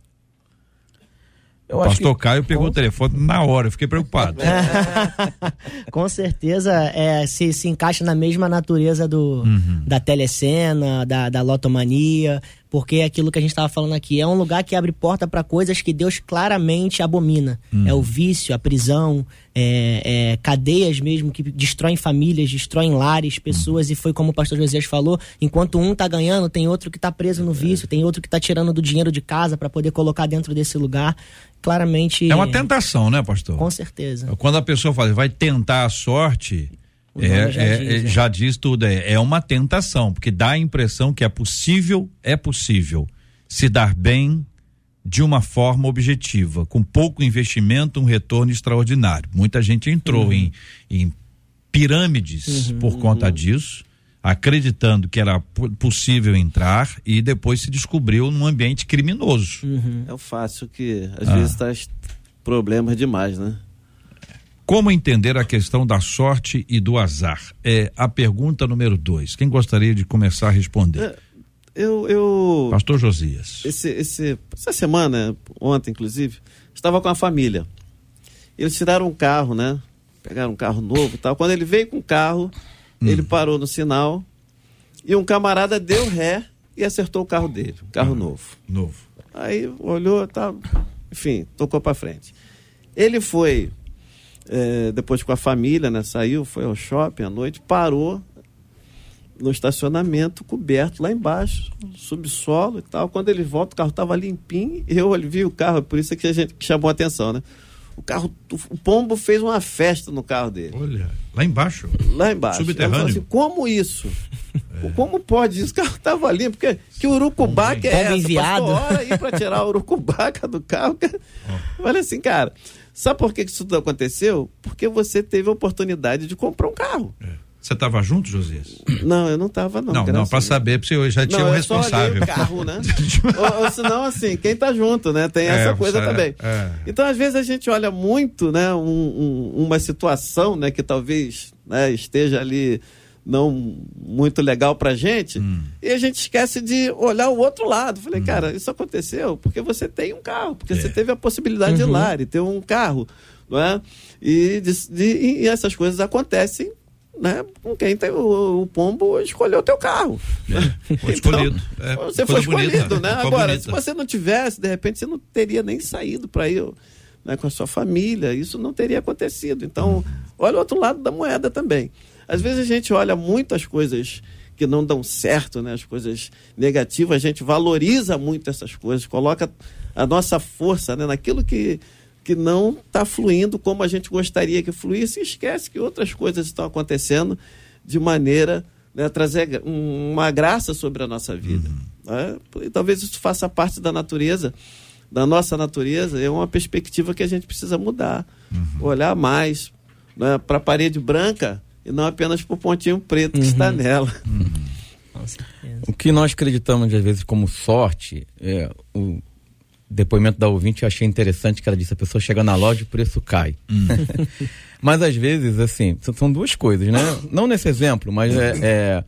Eu o acho pastor que- Caio pegou o telefone na hora, eu fiquei preocupado. Com certeza é, se, se encaixa na mesma natureza do, Uhum. da telecena, da, da lotomania, porque é aquilo que a gente estava falando aqui é um lugar que abre porta para coisas que Deus claramente abomina. Uhum. É o vício, a prisão, é, é cadeias mesmo que destroem famílias, destroem lares, pessoas, e foi como o pastor Josias falou: enquanto um tá ganhando, tem outro que tá preso no vício, tem outro que tá tirando do dinheiro de casa para poder colocar dentro desse lugar. Claramente. É uma tentação, né, pastor? Com certeza. Quando a pessoa fala, vai tentar a sorte, é, já é- diz, é- né? já diz tudo, é, é uma tentação, porque dá a impressão que é possível, é possível se dar bem de uma forma objetiva, com pouco investimento, um retorno extraordinário. Muita gente entrou Uhum. em, em pirâmides por conta disso, acreditando que era po- possível entrar e depois se descobriu num ambiente criminoso. É o fácil que às Ah. vezes traz problemas demais, né? Como entender a questão da sorte e do azar? É a pergunta número dois. Quem gostaria de começar a responder? É, Eu, eu Pastor Josias. esse, esse, essa semana, ontem inclusive, estava com a família. Eles tiraram um carro, né? Pegaram um carro novo e tal. Quando ele veio com o carro, Hum. ele parou no sinal e um camarada deu ré e acertou o carro dele, um carro novo. Novo. Aí olhou, tá, enfim, tocou para frente. Ele foi é, depois com a família, né? Saiu, foi ao shopping à noite, parou no estacionamento coberto lá embaixo, subsolo e tal. Quando ele volta, o carro estava limpinho. Eu vi o carro, por isso é que a gente chamou a atenção, né? O carro, o pombo fez uma festa no carro dele. Olha, lá embaixo. Lá embaixo. Subterrâneo. Assim, como isso? Como pode isso? O carro estava limpo. Porque que urucubaca é Pombo essa? enviado. Passou hora aí para tirar a urucubaca do carro. Eu falei assim, cara, sabe por que que isso tudo aconteceu? Porque você teve a oportunidade de comprar um carro. Você estava junto, Josias? Não, eu não estava não. Não, não, para saber, porque eu já tinha Não, um eu só responsável. o carro, né? ou, ou senão, assim, quem tá junto, né? Tem É, essa coisa é, também. é. Então, às vezes, a gente olha muito, né? um- um- uma situação, né? Que talvez né, esteja ali não muito legal pra gente, Hum. e a gente esquece de olhar o outro lado. Falei, cara, isso aconteceu porque você tem um carro, porque É. você teve a possibilidade de ir lá e ter um carro, não é? E, de- de- e essas coisas acontecem né, com quem tem o, o pombo escolheu o teu carro. É, foi escolhido. É, Você foi escolhido, bonita, né? foi Agora, bonita. se você não tivesse, de repente você não teria nem saído para ir né, com a sua família, isso não teria acontecido. Então, olha o outro lado da moeda também. Às vezes a gente olha muito as coisas que não dão certo, né? as coisas negativas, a gente valoriza muito essas coisas, coloca a nossa força né, naquilo que, que não está fluindo como a gente gostaria que fluísse e esquece que outras coisas estão acontecendo de maneira né, a trazer um- uma graça sobre a nossa vida. né? E talvez isso faça parte da natureza, da nossa natureza, é uma perspectiva que a gente precisa mudar. Olhar mais né, para a parede branca e não apenas para o pontinho preto que está nela. Com certeza. O que nós acreditamos às vezes como sorte, é, o depoimento da ouvinte eu achei interessante que ela disse a pessoa chega na loja e o preço cai. mas às vezes, assim, são- são duas coisas, né? Não nesse exemplo, mas é, é,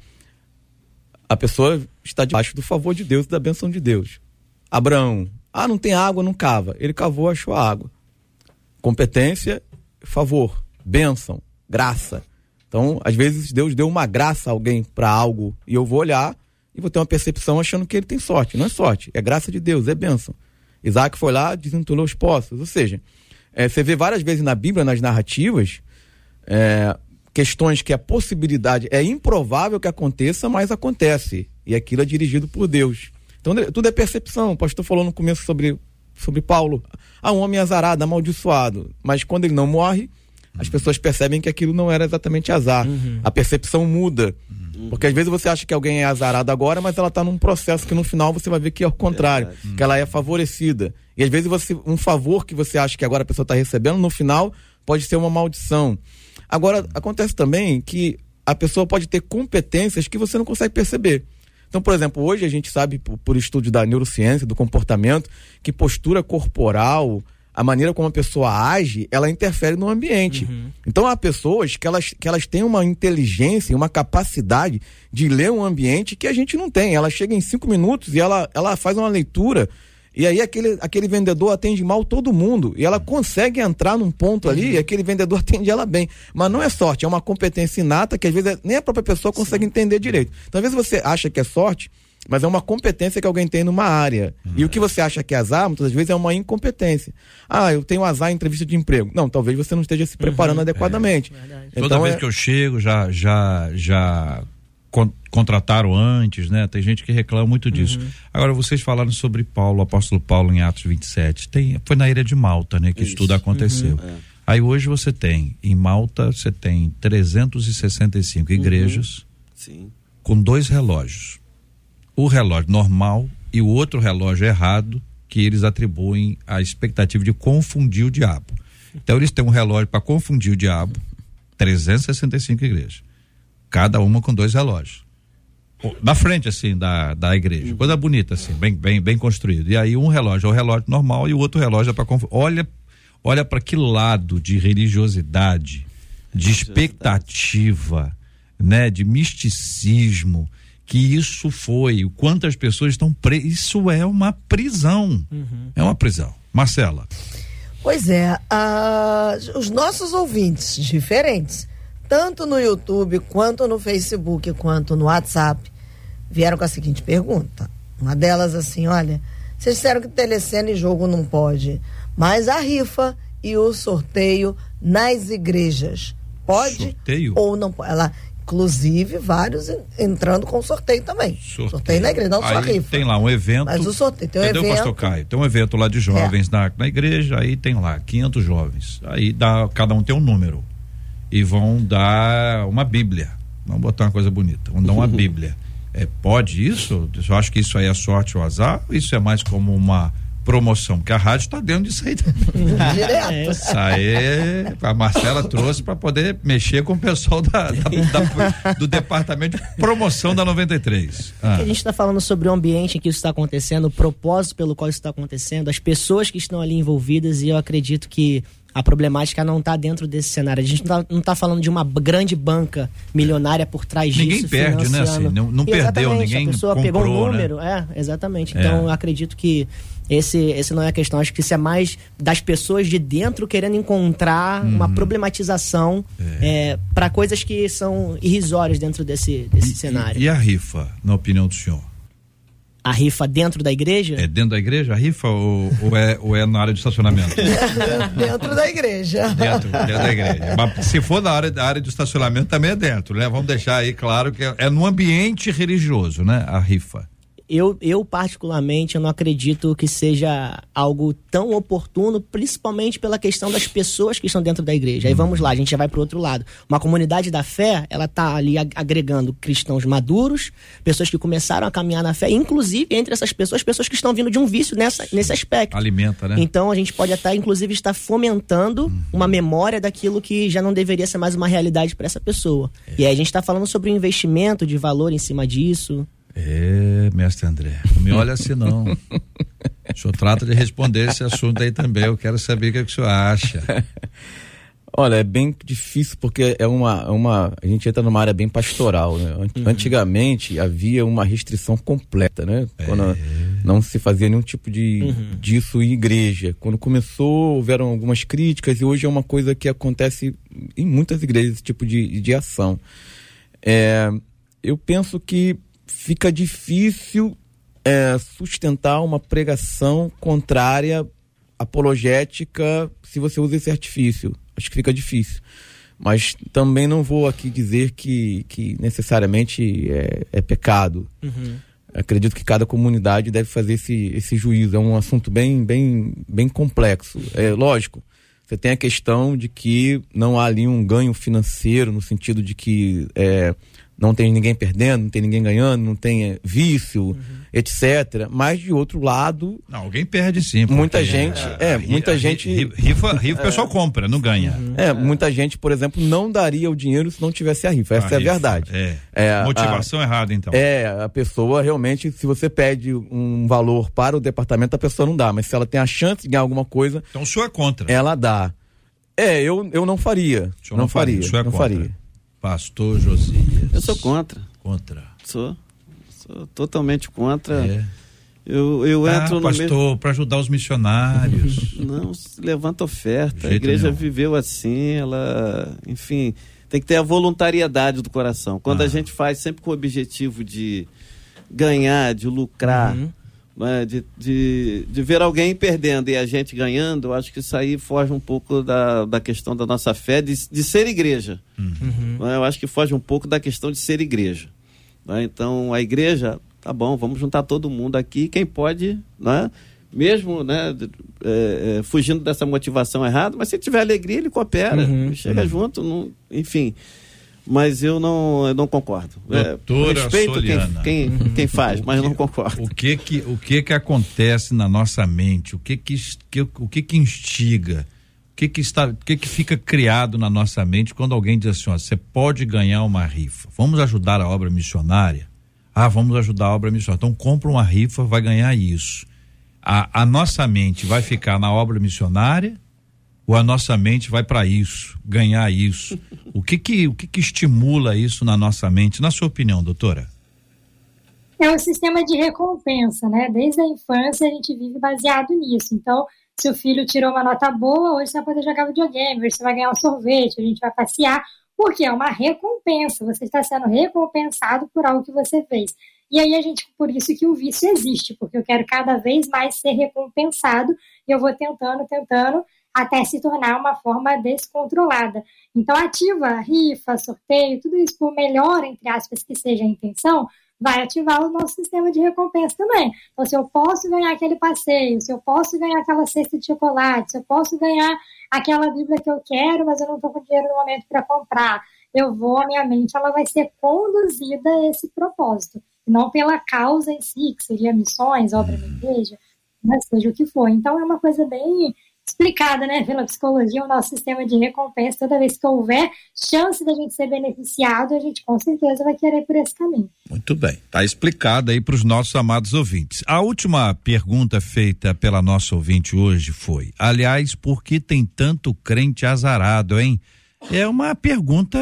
a pessoa está debaixo do favor de Deus e da benção de Deus. Abraão, ah, não tem água, não cava. Ele cavou, achou a água. Competência, favor, bênção, graça. Então, às vezes, Deus deu uma graça a alguém para algo e eu vou olhar e vou ter uma percepção achando que ele tem sorte. Não é sorte, é graça de Deus, é bênção. Isaac foi lá, desentulou os poços. Ou seja, é, você vê várias vezes na Bíblia, nas narrativas, é, questões que a possibilidade é improvável que aconteça, mas acontece. E aquilo é dirigido por Deus. Então, tudo é percepção. O pastor falou no começo sobre, sobre Paulo. Ah, um homem azarado, amaldiçoado. Mas quando ele não morre, as pessoas percebem que aquilo não era exatamente azar. A percepção muda. Porque às vezes você acha que alguém é azarado agora, mas ela está num processo que no final você vai ver que é o contrário, que ela é favorecida. E às vezes você, um favor que você acha que agora a pessoa está recebendo, no final pode ser uma maldição. Agora, acontece também que a pessoa pode ter competências que você não consegue perceber. Então, por exemplo, hoje a gente sabe, por, por estudo da neurociência, do comportamento, que postura corporal, a maneira como a pessoa age, ela interfere no ambiente. Uhum. Então há pessoas que elas, que elas têm uma inteligência, uma capacidade de ler um ambiente que a gente não tem. Ela chega em cinco minutos e ela, ela faz uma leitura. E aí aquele, aquele vendedor atende mal todo mundo. E ela consegue entrar num ponto ali e aquele vendedor atende ela bem. Mas não é sorte, é uma competência inata que às vezes nem a própria pessoa consegue entender direito. Então, às vezes você acha que é sorte, mas é uma competência que alguém tem numa área. E o que você acha que é azar, muitas vezes é uma incompetência. Ah, eu tenho azar em entrevista de emprego. Não, talvez você não esteja se preparando adequadamente. Então, Toda vez é- que eu chego, já, já, já con- contrataram antes, né? Tem gente que reclama muito disso. Agora, vocês falaram sobre Paulo, o apóstolo Paulo em Atos 27. Tem, foi na ilha de Malta, né? Que isso, Isso. tudo aconteceu. Aí hoje você tem, em Malta, você tem 365 igrejas Sim. com dois relógios. O relógio normal e o outro relógio errado, que eles atribuem a expectativa de confundir o diabo. Então eles têm um relógio para confundir o diabo, 365 igrejas. Cada uma com dois relógios. Na frente, assim, da, da igreja. Coisa bonita, assim, bem, bem, bem construído. E aí um relógio é o relógio normal e o outro relógio é para confundir. Olha, olha para que lado de religiosidade, de expectativa, né, de misticismo que isso foi, o quanto as pessoas estão presas. Isso é uma prisão. É uma prisão. Marcela. Pois é, ah, os nossos ouvintes diferentes, tanto no YouTube, quanto no Facebook, quanto no WhatsApp, vieram com a seguinte pergunta. Uma delas assim, olha, vocês disseram que telecena e jogo não pode, mas a rifa e o sorteio nas igrejas pode Sorteio? ou não pode? Ela, inclusive, vários en- entrando com sorteio também. Sorteio, na igreja, não só rifa. Tem lá um evento. Mas o sorteio, tem um Entendeu, evento. pastor Caio? Tem um evento lá de jovens na, na igreja, aí tem lá 500 jovens. Aí dá, cada um tem um número. E vão dar uma Bíblia. Vamos botar uma coisa bonita. Vão dar uma Bíblia. É, pode isso? Eu acho que isso aí é sorte ou azar? Ou isso é mais como uma promoção? Porque a rádio está dentro disso aí. Direto. Isso aí a Marcela trouxe para poder mexer com o pessoal da, da- da- do departamento de promoção da 93. Ah. a gente está falando sobre o ambiente em que isso está acontecendo, o propósito pelo qual isso está acontecendo, as pessoas que estão ali envolvidas, e eu acredito que a problemática não está dentro desse cenário. A gente não está falando de uma grande banca milionária por trás Ninguém disso. perde, né, assim, não- não perdeu, ninguém A pessoa pegou um comprou, né? número, é, exatamente. É. Então eu acredito que esse, esse não é a questão. Acho que isso é mais das pessoas de dentro querendo encontrar uma Uhum. problematização para coisas que são irrisórias dentro desse, desse cenário. E, e a rifa, na opinião do senhor? A rifa dentro da igreja? É dentro da igreja a rifa ou, ou é, ou é na área de estacionamento? Dentro da igreja. Dentro, dentro da igreja. Mas se for na área, da área de estacionamento, também é dentro, né? Vamos deixar aí claro que é, é no ambiente religioso, né? A rifa. Eu, eu, particularmente, eu não acredito que seja algo tão oportuno, principalmente pela questão das pessoas que estão dentro da igreja. Aí vamos lá, a gente já vai para outro lado. Uma comunidade da fé, ela tá ali ag- agregando cristãos maduros, pessoas que começaram a caminhar na fé, inclusive entre essas pessoas, pessoas que estão vindo de um vício nessa, nesse aspecto. Alimenta, né? Então a gente pode até, inclusive, estar fomentando uma memória daquilo que já não deveria ser mais uma realidade para essa pessoa. E aí a gente está falando sobre o investimento de valor em cima disso. É, mestre André, não me olha assim não. O senhor trata de responder esse assunto aí também. Eu quero saber o que, é que o senhor acha. Olha, é bem difícil porque é uma, é uma. A gente entra numa área bem pastoral. Né? An- Antigamente havia uma restrição completa, né? Quando não se fazia nenhum tipo de disso em igreja. Quando começou, houveram algumas críticas e hoje é uma coisa que acontece em muitas igrejas, esse tipo de, de ação. É, eu penso que fica difícil é, sustentar uma pregação contrária apologética se você usa esse artifício. Acho que fica difícil. Mas também não vou aqui dizer que, que necessariamente é, é pecado. Acredito que cada comunidade deve fazer esse, esse juízo. É um assunto bem, bem, bem complexo. É lógico. Você tem a questão de que não há ali um ganho financeiro, no sentido de que é, não tem ninguém perdendo, não tem ninguém ganhando, não tem é, vício, uhum. etc. Mas de outro lado, não, alguém perde sim. Muita gente, é, é muita gente rifa, rifa o pessoal compra, não ganha. Uhum. É, muita gente, por exemplo, não daria o dinheiro se não tivesse a rifa. Essa a é rifa, a verdade. É. é Motivação a, errada então. É, a pessoa realmente, se você pede um valor para o departamento, a pessoa não dá, mas se ela tem a chance de ganhar alguma coisa, então o senhor é contra. Ela dá. É, eu, eu não faria. Não, não, faria. faria. É não contra. faria. Pastor Josias. Eu sou contra. Contra. Sou. Sou totalmente contra. É. Eu, eu ah, entro pastor, no para ajudar os missionários. Não, levanta oferta. A igreja nenhum. viveu assim, ela, enfim, tem que ter a voluntariedade do coração. Quando ah. a gente faz sempre com o objetivo de ganhar, de lucrar, uhum de, de, de ver alguém perdendo e a gente ganhando, eu acho que isso aí foge um pouco da, da questão da nossa fé de, de ser igreja. Uhum. Né, eu acho que foge um pouco da questão de ser igreja. Né, então, a igreja, tá bom, vamos juntar todo mundo aqui, quem pode, né, mesmo né, é, é, fugindo dessa motivação errada, mas se tiver alegria, ele coopera, uhum. chega uhum. junto, não, enfim mas eu não, eu não concordo. É, Doutora é, respeito Soliana. quem, quem, quem faz, mas que, não concordo. O que que, o que que acontece na nossa mente? O que que, que o que que instiga? O que que está, o que que fica criado na nossa mente quando alguém diz assim, ó, você pode ganhar uma rifa? Vamos ajudar a obra missionária? Ah, vamos ajudar a obra missionária. Então compra uma rifa, vai ganhar isso. A, a nossa mente vai ficar na obra missionária ou a nossa mente vai para isso, ganhar isso? O que que, o que que estimula isso na nossa mente, na sua opinião, doutora? É um sistema de recompensa, né? Desde a infância a gente vive baseado nisso. Então, se o filho tirou uma nota boa, hoje você vai poder jogar videogame, hoje você vai ganhar um sorvete, a gente vai passear, porque é uma recompensa. Você está sendo recompensado por algo que você fez. E aí a gente, por isso que o vício existe, porque eu quero cada vez mais ser recompensado e eu vou tentando, tentando até se tornar uma forma descontrolada. Então, ativa rifa, sorteio, tudo isso, por melhor, entre aspas, que seja a intenção, vai ativar o nosso sistema de recompensa também. Então, se eu posso ganhar aquele passeio, se eu posso ganhar aquela cesta de chocolate, se eu posso ganhar aquela Bíblia que eu quero, mas eu não estou com dinheiro no momento para comprar, eu vou, a minha mente, ela vai ser conduzida a esse propósito, não pela causa em si, que seria missões, obra da igreja, mas seja o que for. Então, é uma coisa bem explicada né, pela psicologia, o nosso sistema de recompensa, toda vez que houver chance da gente ser beneficiado, a gente com certeza vai querer por esse caminho. Muito bem, está explicado aí para os nossos amados ouvintes. A última pergunta feita pela nossa ouvinte hoje foi: aliás, por que tem tanto crente azarado, hein? É uma pergunta,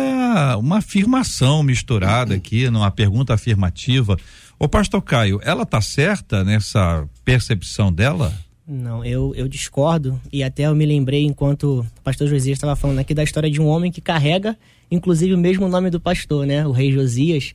uma afirmação misturada aqui, uma pergunta afirmativa. Ô pastor Caio, ela tá certa nessa percepção dela? Não, eu, eu discordo. E até eu me lembrei, enquanto o pastor Josias estava falando aqui, da história de um homem que carrega, inclusive, o mesmo nome do pastor, né? O rei Josias.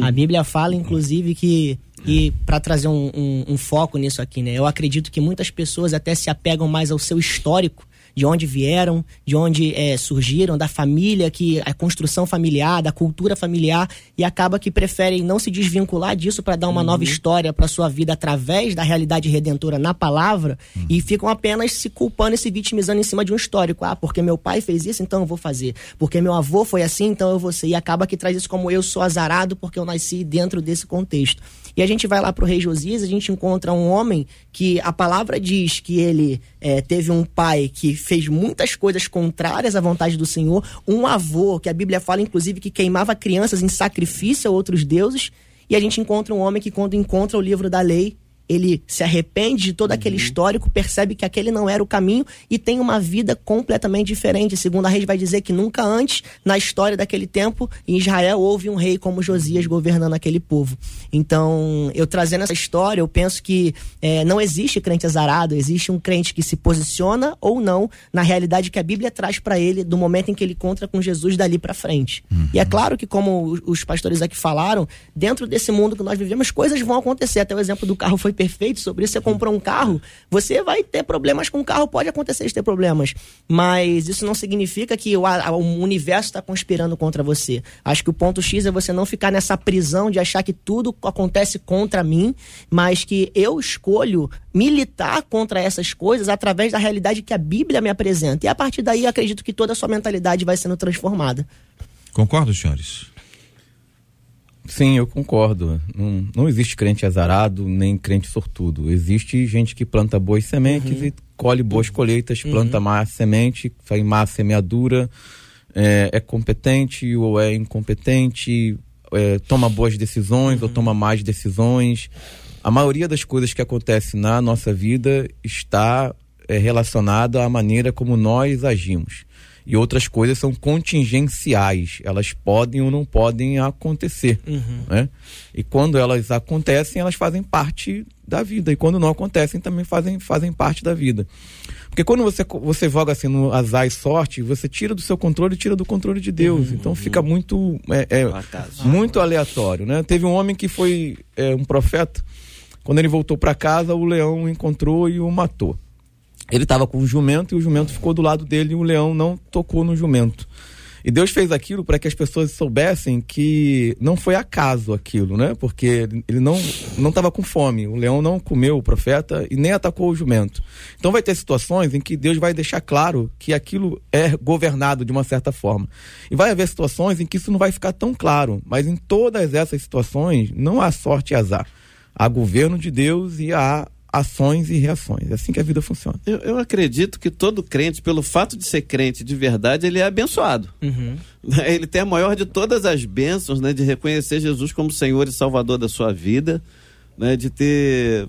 A Bíblia fala, inclusive, que. E para trazer um, um, um foco nisso aqui, né? Eu acredito que muitas pessoas até se apegam mais ao seu histórico de onde vieram, de onde é, surgiram, da família, que a construção familiar, da cultura familiar, e acaba que preferem não se desvincular disso para dar uma uhum. nova história para sua vida através da realidade redentora na palavra uhum. e ficam apenas se culpando e se vitimizando em cima de um histórico. Ah, porque meu pai fez isso, então eu vou fazer. Porque meu avô foi assim, então eu vou ser. E acaba que traz isso como eu sou azarado porque eu nasci dentro desse contexto. E a gente vai lá para o rei Josias, a gente encontra um homem que a palavra diz que ele é, teve um pai que fez muitas coisas contrárias à vontade do Senhor, um avô que a Bíblia fala, inclusive, que queimava crianças em sacrifício a outros deuses. E a gente encontra um homem que, quando encontra o livro da lei, ele se arrepende de todo aquele uhum. histórico, percebe que aquele não era o caminho e tem uma vida completamente diferente. Segundo a Reis vai dizer que nunca antes na história daquele tempo em Israel houve um rei como Josias governando aquele povo. Então, eu trazendo essa história, eu penso que é, não existe crente azarado, existe um crente que se posiciona ou não na realidade que a Bíblia traz para ele do momento em que ele encontra com Jesus dali para frente. Uhum. E é claro que, como os pastores aqui falaram, dentro desse mundo que nós vivemos, coisas vão acontecer. Até o exemplo do carro foi perfeito sobre isso. Você comprou um carro, você vai ter problemas com o carro, pode acontecer de ter problemas. Mas isso não significa que o, o universo está conspirando contra você. Acho que o ponto X é você não ficar nessa prisão de achar que tudo acontece contra mim, mas que eu escolho militar contra essas coisas através da realidade que a Bíblia me apresenta. E a partir daí, acredito que toda a sua mentalidade vai sendo transformada. Concordo, senhores? Sim, eu concordo. Não, não existe crente azarado nem crente sortudo. Existe gente que planta boas sementes Uhum. e colhe boas colheitas, planta má semente, faz má semeadura, é, é competente ou é incompetente, é, toma boas decisões ou toma más decisões. A maioria das coisas que acontecem na nossa vida está é, relacionada à maneira como nós agimos. E outras coisas são contingenciais, elas podem ou não podem acontecer. Né? E quando elas acontecem, elas fazem parte da vida. E quando não acontecem, também fazem, fazem parte da vida. Porque quando você, você joga assim no azar e sorte, você tira do seu controle e tira do controle de Deus. Então fica muito, é, é, Um acaso. muito aleatório. Né? Teve um homem que foi é, um profeta, quando ele voltou para casa, o leão o encontrou e o matou. Ele estava com o jumento e o jumento ficou do lado dele e o leão não tocou no jumento. E Deus fez aquilo para que as pessoas soubessem que não foi acaso aquilo, né? Porque ele não não estava com fome. O leão não comeu o profeta e nem atacou o jumento. Então vai ter situações em que Deus vai deixar claro que aquilo é governado de uma certa forma. E vai haver situações em que isso não vai ficar tão claro. Mas em todas essas situações não há sorte e azar. Há governo de Deus e há ações e reações. É assim que a vida funciona. Eu, eu acredito que todo crente, pelo fato de ser crente de verdade, ele é abençoado. Uhum. Ele tem a maior de todas as bênçãos, né? De reconhecer Jesus como Senhor e Salvador da sua vida, né? De ter,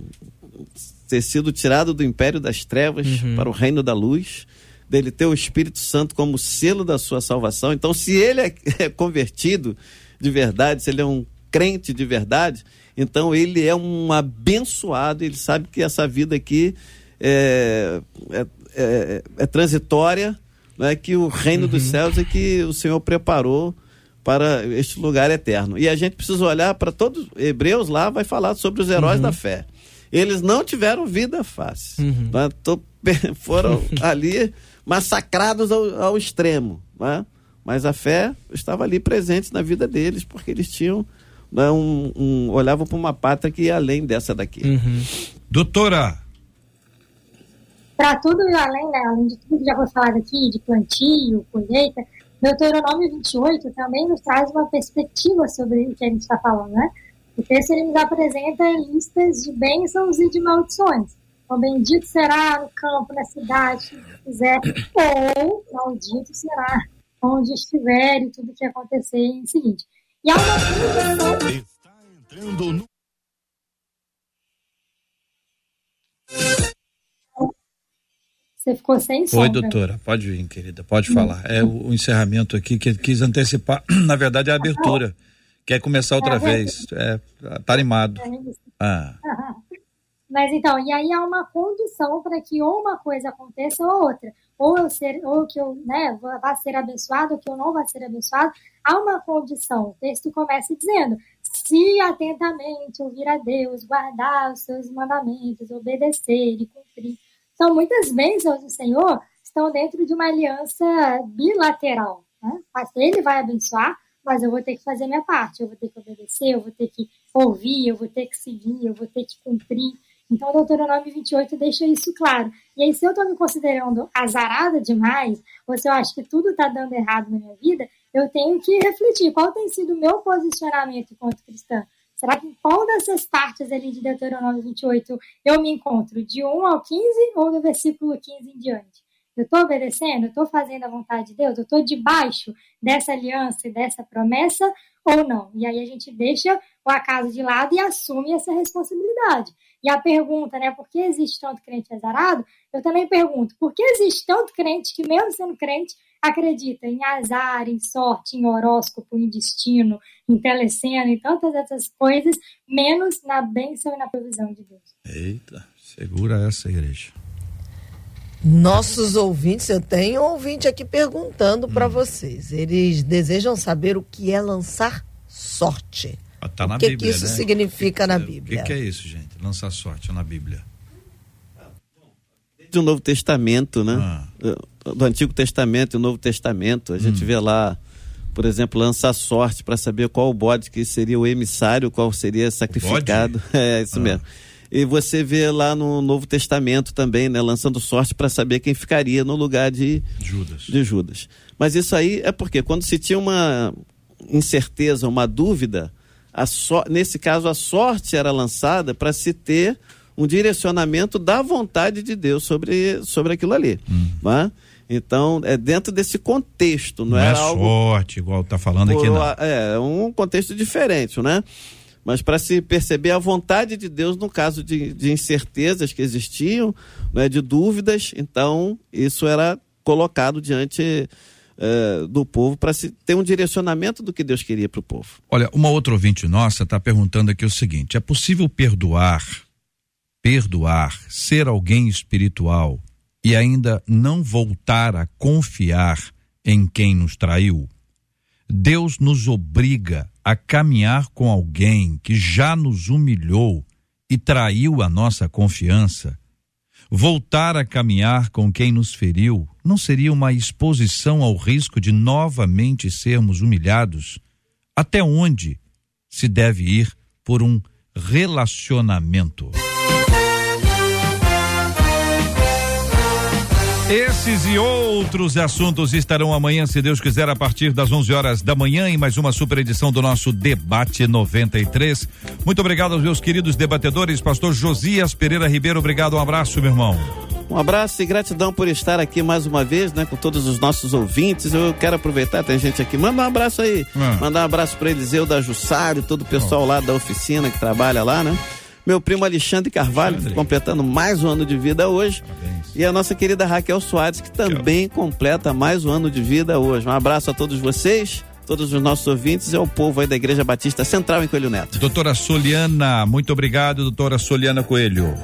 ter sido tirado do império das trevas para o reino da luz, dele ter o Espírito Santo como selo da sua salvação. Então, se ele é, é convertido de verdade, se ele é um crente de verdade, então ele é um abençoado, ele sabe que essa vida aqui é, é, é- é transitória, né? que o reino dos céus é que o Senhor preparou para este lugar eterno. E a gente precisa olhar para todos, Hebreus lá vai falar sobre os heróis da fé. Eles não tiveram vida fácil. né? Tô- foram ali massacrados ao, ao extremo. né? Mas a fé estava ali presente na vida deles, porque eles tinham um, um- olhavam para uma pátria que ia além dessa daqui. Doutora, Para tudo e além, né, além de tudo que já foi falado aqui, de plantio, colheita, Deuteronômio 28 também nos traz uma perspectiva sobre o que a gente está falando, né? O texto ele nos apresenta listas de bênçãos e de maldições. Então, bendito será no campo, na cidade, se quiser, ou maldito será onde estiver e tudo que acontecer em seguinte. E há uma Está entrando no Você ficou sem som. Oi, doutora, pode vir, querida, pode falar. É o, o encerramento aqui que quis antecipar, na verdade é a abertura. Quer começar outra vez. É, tá animado. Ah, Mas então, e aí há uma condição para que ou uma coisa aconteça ou outra. Ou eu ser, ou que eu né, vá ser abençoado, ou que eu não vá ser abençoado. Há uma condição. O texto começa dizendo: se atentamente ouvir a Deus, guardar os seus mandamentos, obedecer e cumprir. Então, muitas bênçãos do Senhor estão dentro de uma aliança bilateral. Né? Ele vai abençoar, mas eu vou ter que fazer minha parte, eu vou ter que obedecer, eu vou ter que ouvir, eu vou ter que seguir, eu vou ter que cumprir. Então, o Deuteronômio 28 deixa isso claro. E aí, se eu estou me considerando azarada demais, ou se eu acho que tudo está dando errado na minha vida, eu tenho que refletir qual tem sido o meu posicionamento enquanto cristã. Será que em qual dessas partes ali de Deuteronômio 28 eu me encontro? De 1 ao 15 ou do versículo 15 em diante? Eu estou obedecendo? Eu estou fazendo a vontade de Deus? Eu estou debaixo dessa aliança e dessa promessa ou não? E aí a gente deixa o acaso de lado e assume essa responsabilidade. E a pergunta, né, por que existe tanto crente azarado? Eu também pergunto, por que existe tanto crente que, mesmo sendo crente, acredita em azar, em sorte, em horóscopo, em destino, em telecena, em tantas essas coisas, menos na bênção e na provisão de Deus? eita, segura essa igreja. Nossos ouvintes, eu tenho um ouvinte aqui perguntando Hum. para vocês. Eles desejam saber o que é lançar sorte. Ah, Tá na o que, Bíblia, que isso né? significa na O Bíblia? que, que é isso, gente? Lançar sorte na Bíblia. do Novo Testamento, né? Ah. Do Antigo Testamento e o Novo Testamento, a gente vê lá, por exemplo, lançar sorte para saber qual o bode que seria o emissário, qual seria sacrificado. É isso mesmo. E você vê lá no Novo Testamento também, né? Lançando sorte para saber quem ficaria no lugar de, Judas. de Judas. Mas isso aí é porque quando se tinha uma incerteza, uma dúvida, so, nesse caso, a sorte era lançada para se ter um direcionamento da vontade de Deus sobre, sobre aquilo ali. Hum. Né? Então, é dentro desse contexto, não, não é sorte, igual tá falando aqui, não. É, um contexto diferente, né? Mas para se perceber a vontade de Deus no caso de, de incertezas que existiam, né, de dúvidas, então isso era colocado diante é, do povo para se ter um direcionamento do que Deus queria para o povo. Olha, uma outra ouvinte nossa está perguntando aqui o seguinte: é possível perdoar, perdoar, ser alguém espiritual e ainda não voltar a confiar em quem nos traiu? Deus nos obriga a caminhar com alguém que já nos humilhou e traiu a nossa confiança. Voltar a caminhar com quem nos feriu não seria uma exposição ao risco de novamente sermos humilhados? Até onde se deve ir por um relacionamento? Esses e outros assuntos estarão amanhã, se Deus quiser, a partir das 11 horas da manhã, em mais uma super edição do nosso Debate 93. Muito obrigado aos meus queridos debatedores, Pastor Josias Pereira Ribeiro. Obrigado, um abraço, meu irmão. Um abraço e gratidão por estar aqui mais uma vez, né, com todos os nossos ouvintes. Eu quero aproveitar, tem gente aqui. Manda um abraço aí. Ah. Mandar um abraço para Eliseu da Jussara e todo o pessoal oh. lá da oficina que trabalha lá, né? Meu primo Alexandre Carvalho, Alexandre. completando mais um ano de vida hoje. Parabéns. E a nossa querida Raquel Soares, que também completa mais um ano de vida hoje. Um abraço a todos vocês todos os nossos ouvintes e ao povo aí da Igreja Batista Central em Coelho Neto. Doutora Soliana, muito obrigado, doutora Soliana Coelho.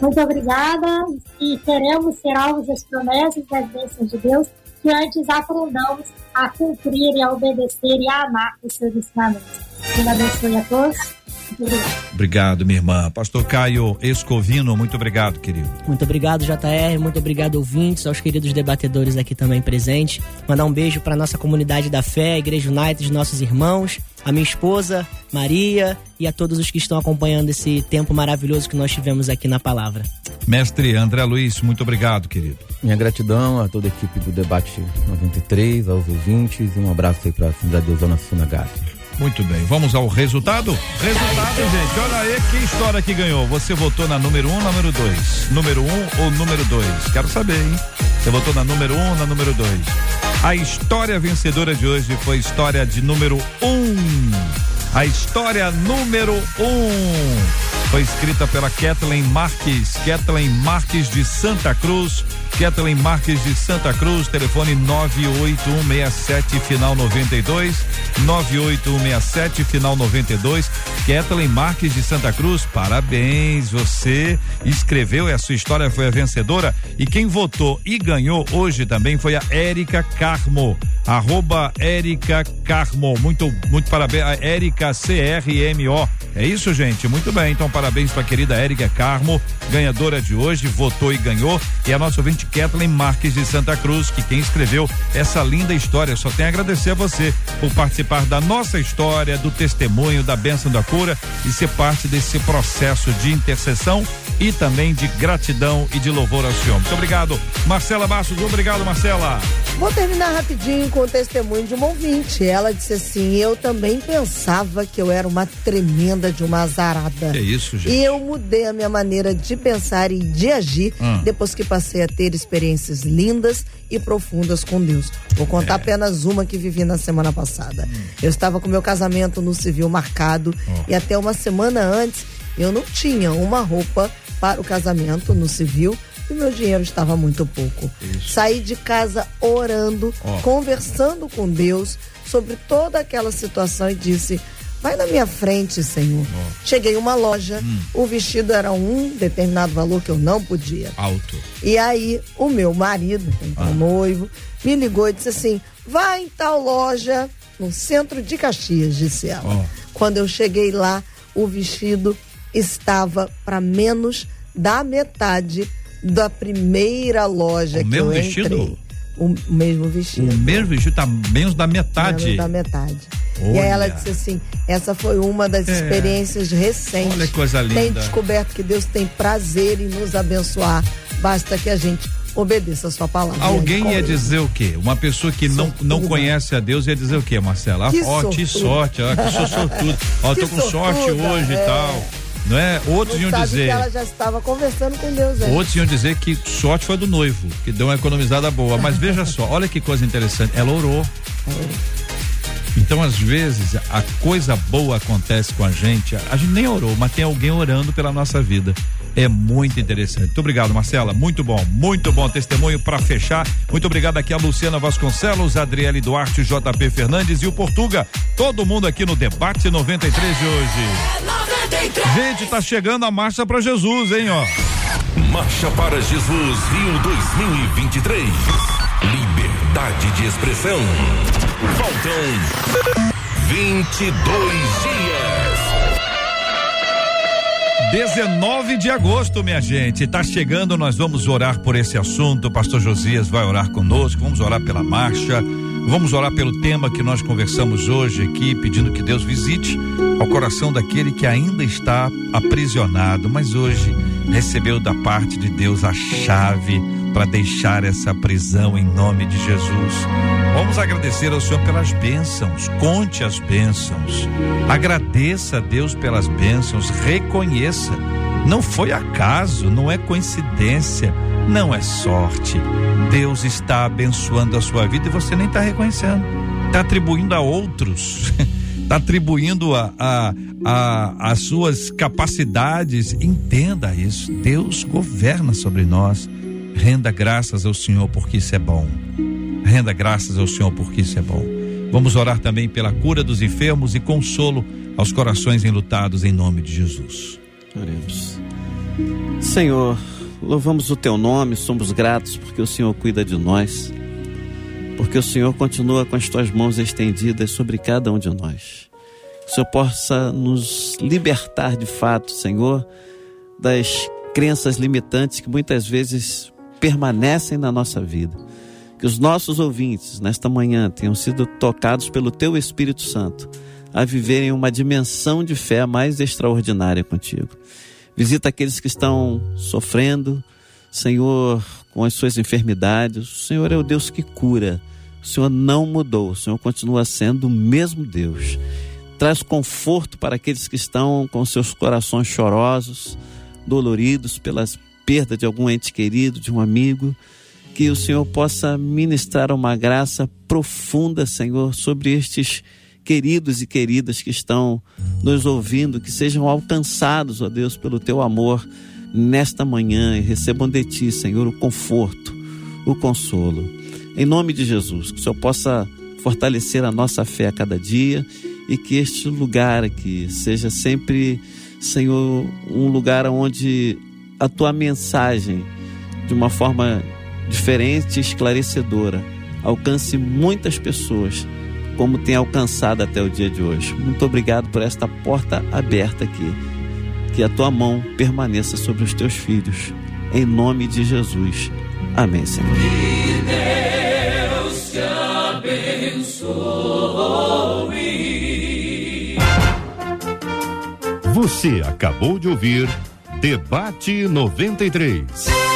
Muito obrigada e queremos ser alvos das promessas das bênçãos de Deus que antes aprendamos a cumprir e a obedecer e a amar os seus ensinamentos. Deus abençoe a todos. Obrigado, minha irmã. Pastor Caio Escovino, muito obrigado, querido. Muito obrigado, JR. Muito obrigado, ouvintes, aos queridos debatedores aqui também presentes. Mandar um beijo para nossa comunidade da fé, Igreja United, nossos irmãos, a minha esposa, Maria, e a todos os que estão acompanhando esse tempo maravilhoso que nós tivemos aqui na palavra. Mestre André Luiz, muito obrigado, querido. Minha gratidão a toda a equipe do Debate 93, aos ouvintes, e um abraço aí para a Assembleia de Zona Sunagata. Muito bem, vamos ao resultado? Resultado, gente, olha aí que história que ganhou. Você votou na número 1 um, número 2? Número 1 um ou número 2? Quero saber, hein? Você votou na número 1 um, ou na número 2? A história vencedora de hoje foi história de número 1. Um. A história número 1 um escrita pela Kathleen Marques, Kathleen Marques de Santa Cruz Kathleen Marques de Santa Cruz, telefone 98167 final 92, 98167 final 92. Kathleen Marques de Santa Cruz, parabéns, você escreveu e a sua história foi a vencedora. E quem votou e ganhou hoje também foi a Érica Carmo, arroba Érica Carmo, muito, muito parabéns, a Érica CRMO. É isso, gente, muito bem, então parabéns para a querida Érica Carmo, ganhadora de hoje, votou e ganhou. E a nossa ouvinte Kathleen Marques de Santa Cruz, que quem escreveu essa linda história. Só tenho a agradecer a você por participar da nossa história, do testemunho, da bênção da cura e ser parte desse processo de intercessão e também de gratidão e de louvor ao Senhor. Muito obrigado, Marcela Bastos. Obrigado, Marcela. Vou terminar rapidinho com o testemunho de uma ouvinte. Ela disse assim: Eu também pensava que eu era uma tremenda de uma azarada. É isso, gente. E eu mudei a minha maneira de pensar e de agir hum. depois que passei a ter experiências lindas e profundas com Deus. Vou contar é. apenas uma que vivi na semana passada. Hum. Eu estava com meu casamento no civil marcado oh. e até uma semana antes eu não tinha uma roupa para o casamento no civil e meu dinheiro estava muito pouco. Isso. Saí de casa orando, oh. conversando com Deus sobre toda aquela situação e disse: Vai na minha frente, Senhor. Oh. Cheguei em uma loja, hum. o vestido era um determinado valor que eu não podia. Alto. E aí, o meu marido, então ah. noivo, me ligou e disse assim: vai em tal loja no centro de Caxias, disse ela. Oh. Quando eu cheguei lá, o vestido estava para menos da metade da primeira loja o que eu entrei. Vestido? O mesmo vestido. O mesmo vestido tá menos da metade. Menos da metade. Olha. E aí ela disse assim: essa foi uma das é. experiências recentes. Olha que coisa linda. Tem descoberto que Deus tem prazer em nos abençoar. Basta que a gente obedeça a sua palavra. Alguém ia dizer o quê? Uma pessoa que não, não conhece a Deus ia dizer o quê, Marcela? Ó, que sorte, ó, que sou sortudo. Ó, tô Que com sorte sortuda, hoje é. e tal. Não é? Outros Não iam dizer. que ela já estava conversando com Deus. né? Outros iam dizer que sorte foi do noivo, que deu uma economizada boa. Mas veja só, olha que coisa interessante. Ela orou. Então, às vezes, a coisa boa acontece com a gente. A gente nem orou, mas tem alguém orando pela nossa vida. É muito interessante. Muito obrigado, Marcela. Muito bom, muito bom testemunho para fechar. Muito obrigado aqui a Luciana Vasconcelos, Adriele Duarte, JP Fernandes e o Portuga. Todo mundo aqui no debate 93 de hoje. Gente, tá chegando a marcha para Jesus, hein, ó. Marcha para Jesus Rio 2023. Liberdade de expressão. Faltam 22 dias. 19 de agosto, minha gente, tá chegando, nós vamos orar por esse assunto. O pastor Josias vai orar conosco, vamos orar pela marcha, vamos orar pelo tema que nós conversamos hoje aqui, pedindo que Deus visite ao coração daquele que ainda está aprisionado, mas hoje recebeu da parte de Deus a chave para deixar essa prisão em nome de Jesus. Vamos agradecer ao Senhor pelas bênçãos, conte as bênçãos, agradeça a Deus pelas bênçãos, reconheça. Não foi acaso, não é coincidência, não é sorte. Deus está abençoando a sua vida e você nem está reconhecendo, está atribuindo a outros. Está atribuindo a, a, a, as suas capacidades. Entenda isso. Deus governa sobre nós. Renda graças ao Senhor, porque isso é bom. Renda graças ao Senhor, porque isso é bom. Vamos orar também pela cura dos enfermos e consolo aos corações enlutados em nome de Jesus. Oremos. Senhor, louvamos o teu nome, somos gratos porque o Senhor cuida de nós, porque o Senhor continua com as tuas mãos estendidas sobre cada um de nós. Que o Senhor possa nos libertar de fato, Senhor, das crenças limitantes que muitas vezes permanecem na nossa vida. Que os nossos ouvintes nesta manhã tenham sido tocados pelo teu Espírito Santo a viverem uma dimensão de fé mais extraordinária contigo. Visita aqueles que estão sofrendo, Senhor, com as suas enfermidades. O Senhor é o Deus que cura. O Senhor não mudou, o Senhor continua sendo o mesmo Deus. Traz conforto para aqueles que estão com seus corações chorosos, doloridos pelas perda de algum ente querido, de um amigo. Que o Senhor possa ministrar uma graça profunda, Senhor, sobre estes queridos e queridas que estão nos ouvindo, que sejam alcançados, ó Deus, pelo teu amor nesta manhã e recebam de ti, Senhor, o conforto, o consolo. Em nome de Jesus, que o Senhor possa fortalecer a nossa fé a cada dia e que este lugar aqui seja sempre, Senhor, um lugar onde a tua mensagem, de uma forma diferente e esclarecedora, alcance muitas pessoas como tem alcançado até o dia de hoje. Muito obrigado por esta porta aberta aqui. Que a tua mão permaneça sobre os teus filhos. Em nome de Jesus. Amém, Senhor. Deus te abençoe. Você acabou de ouvir Debate 93.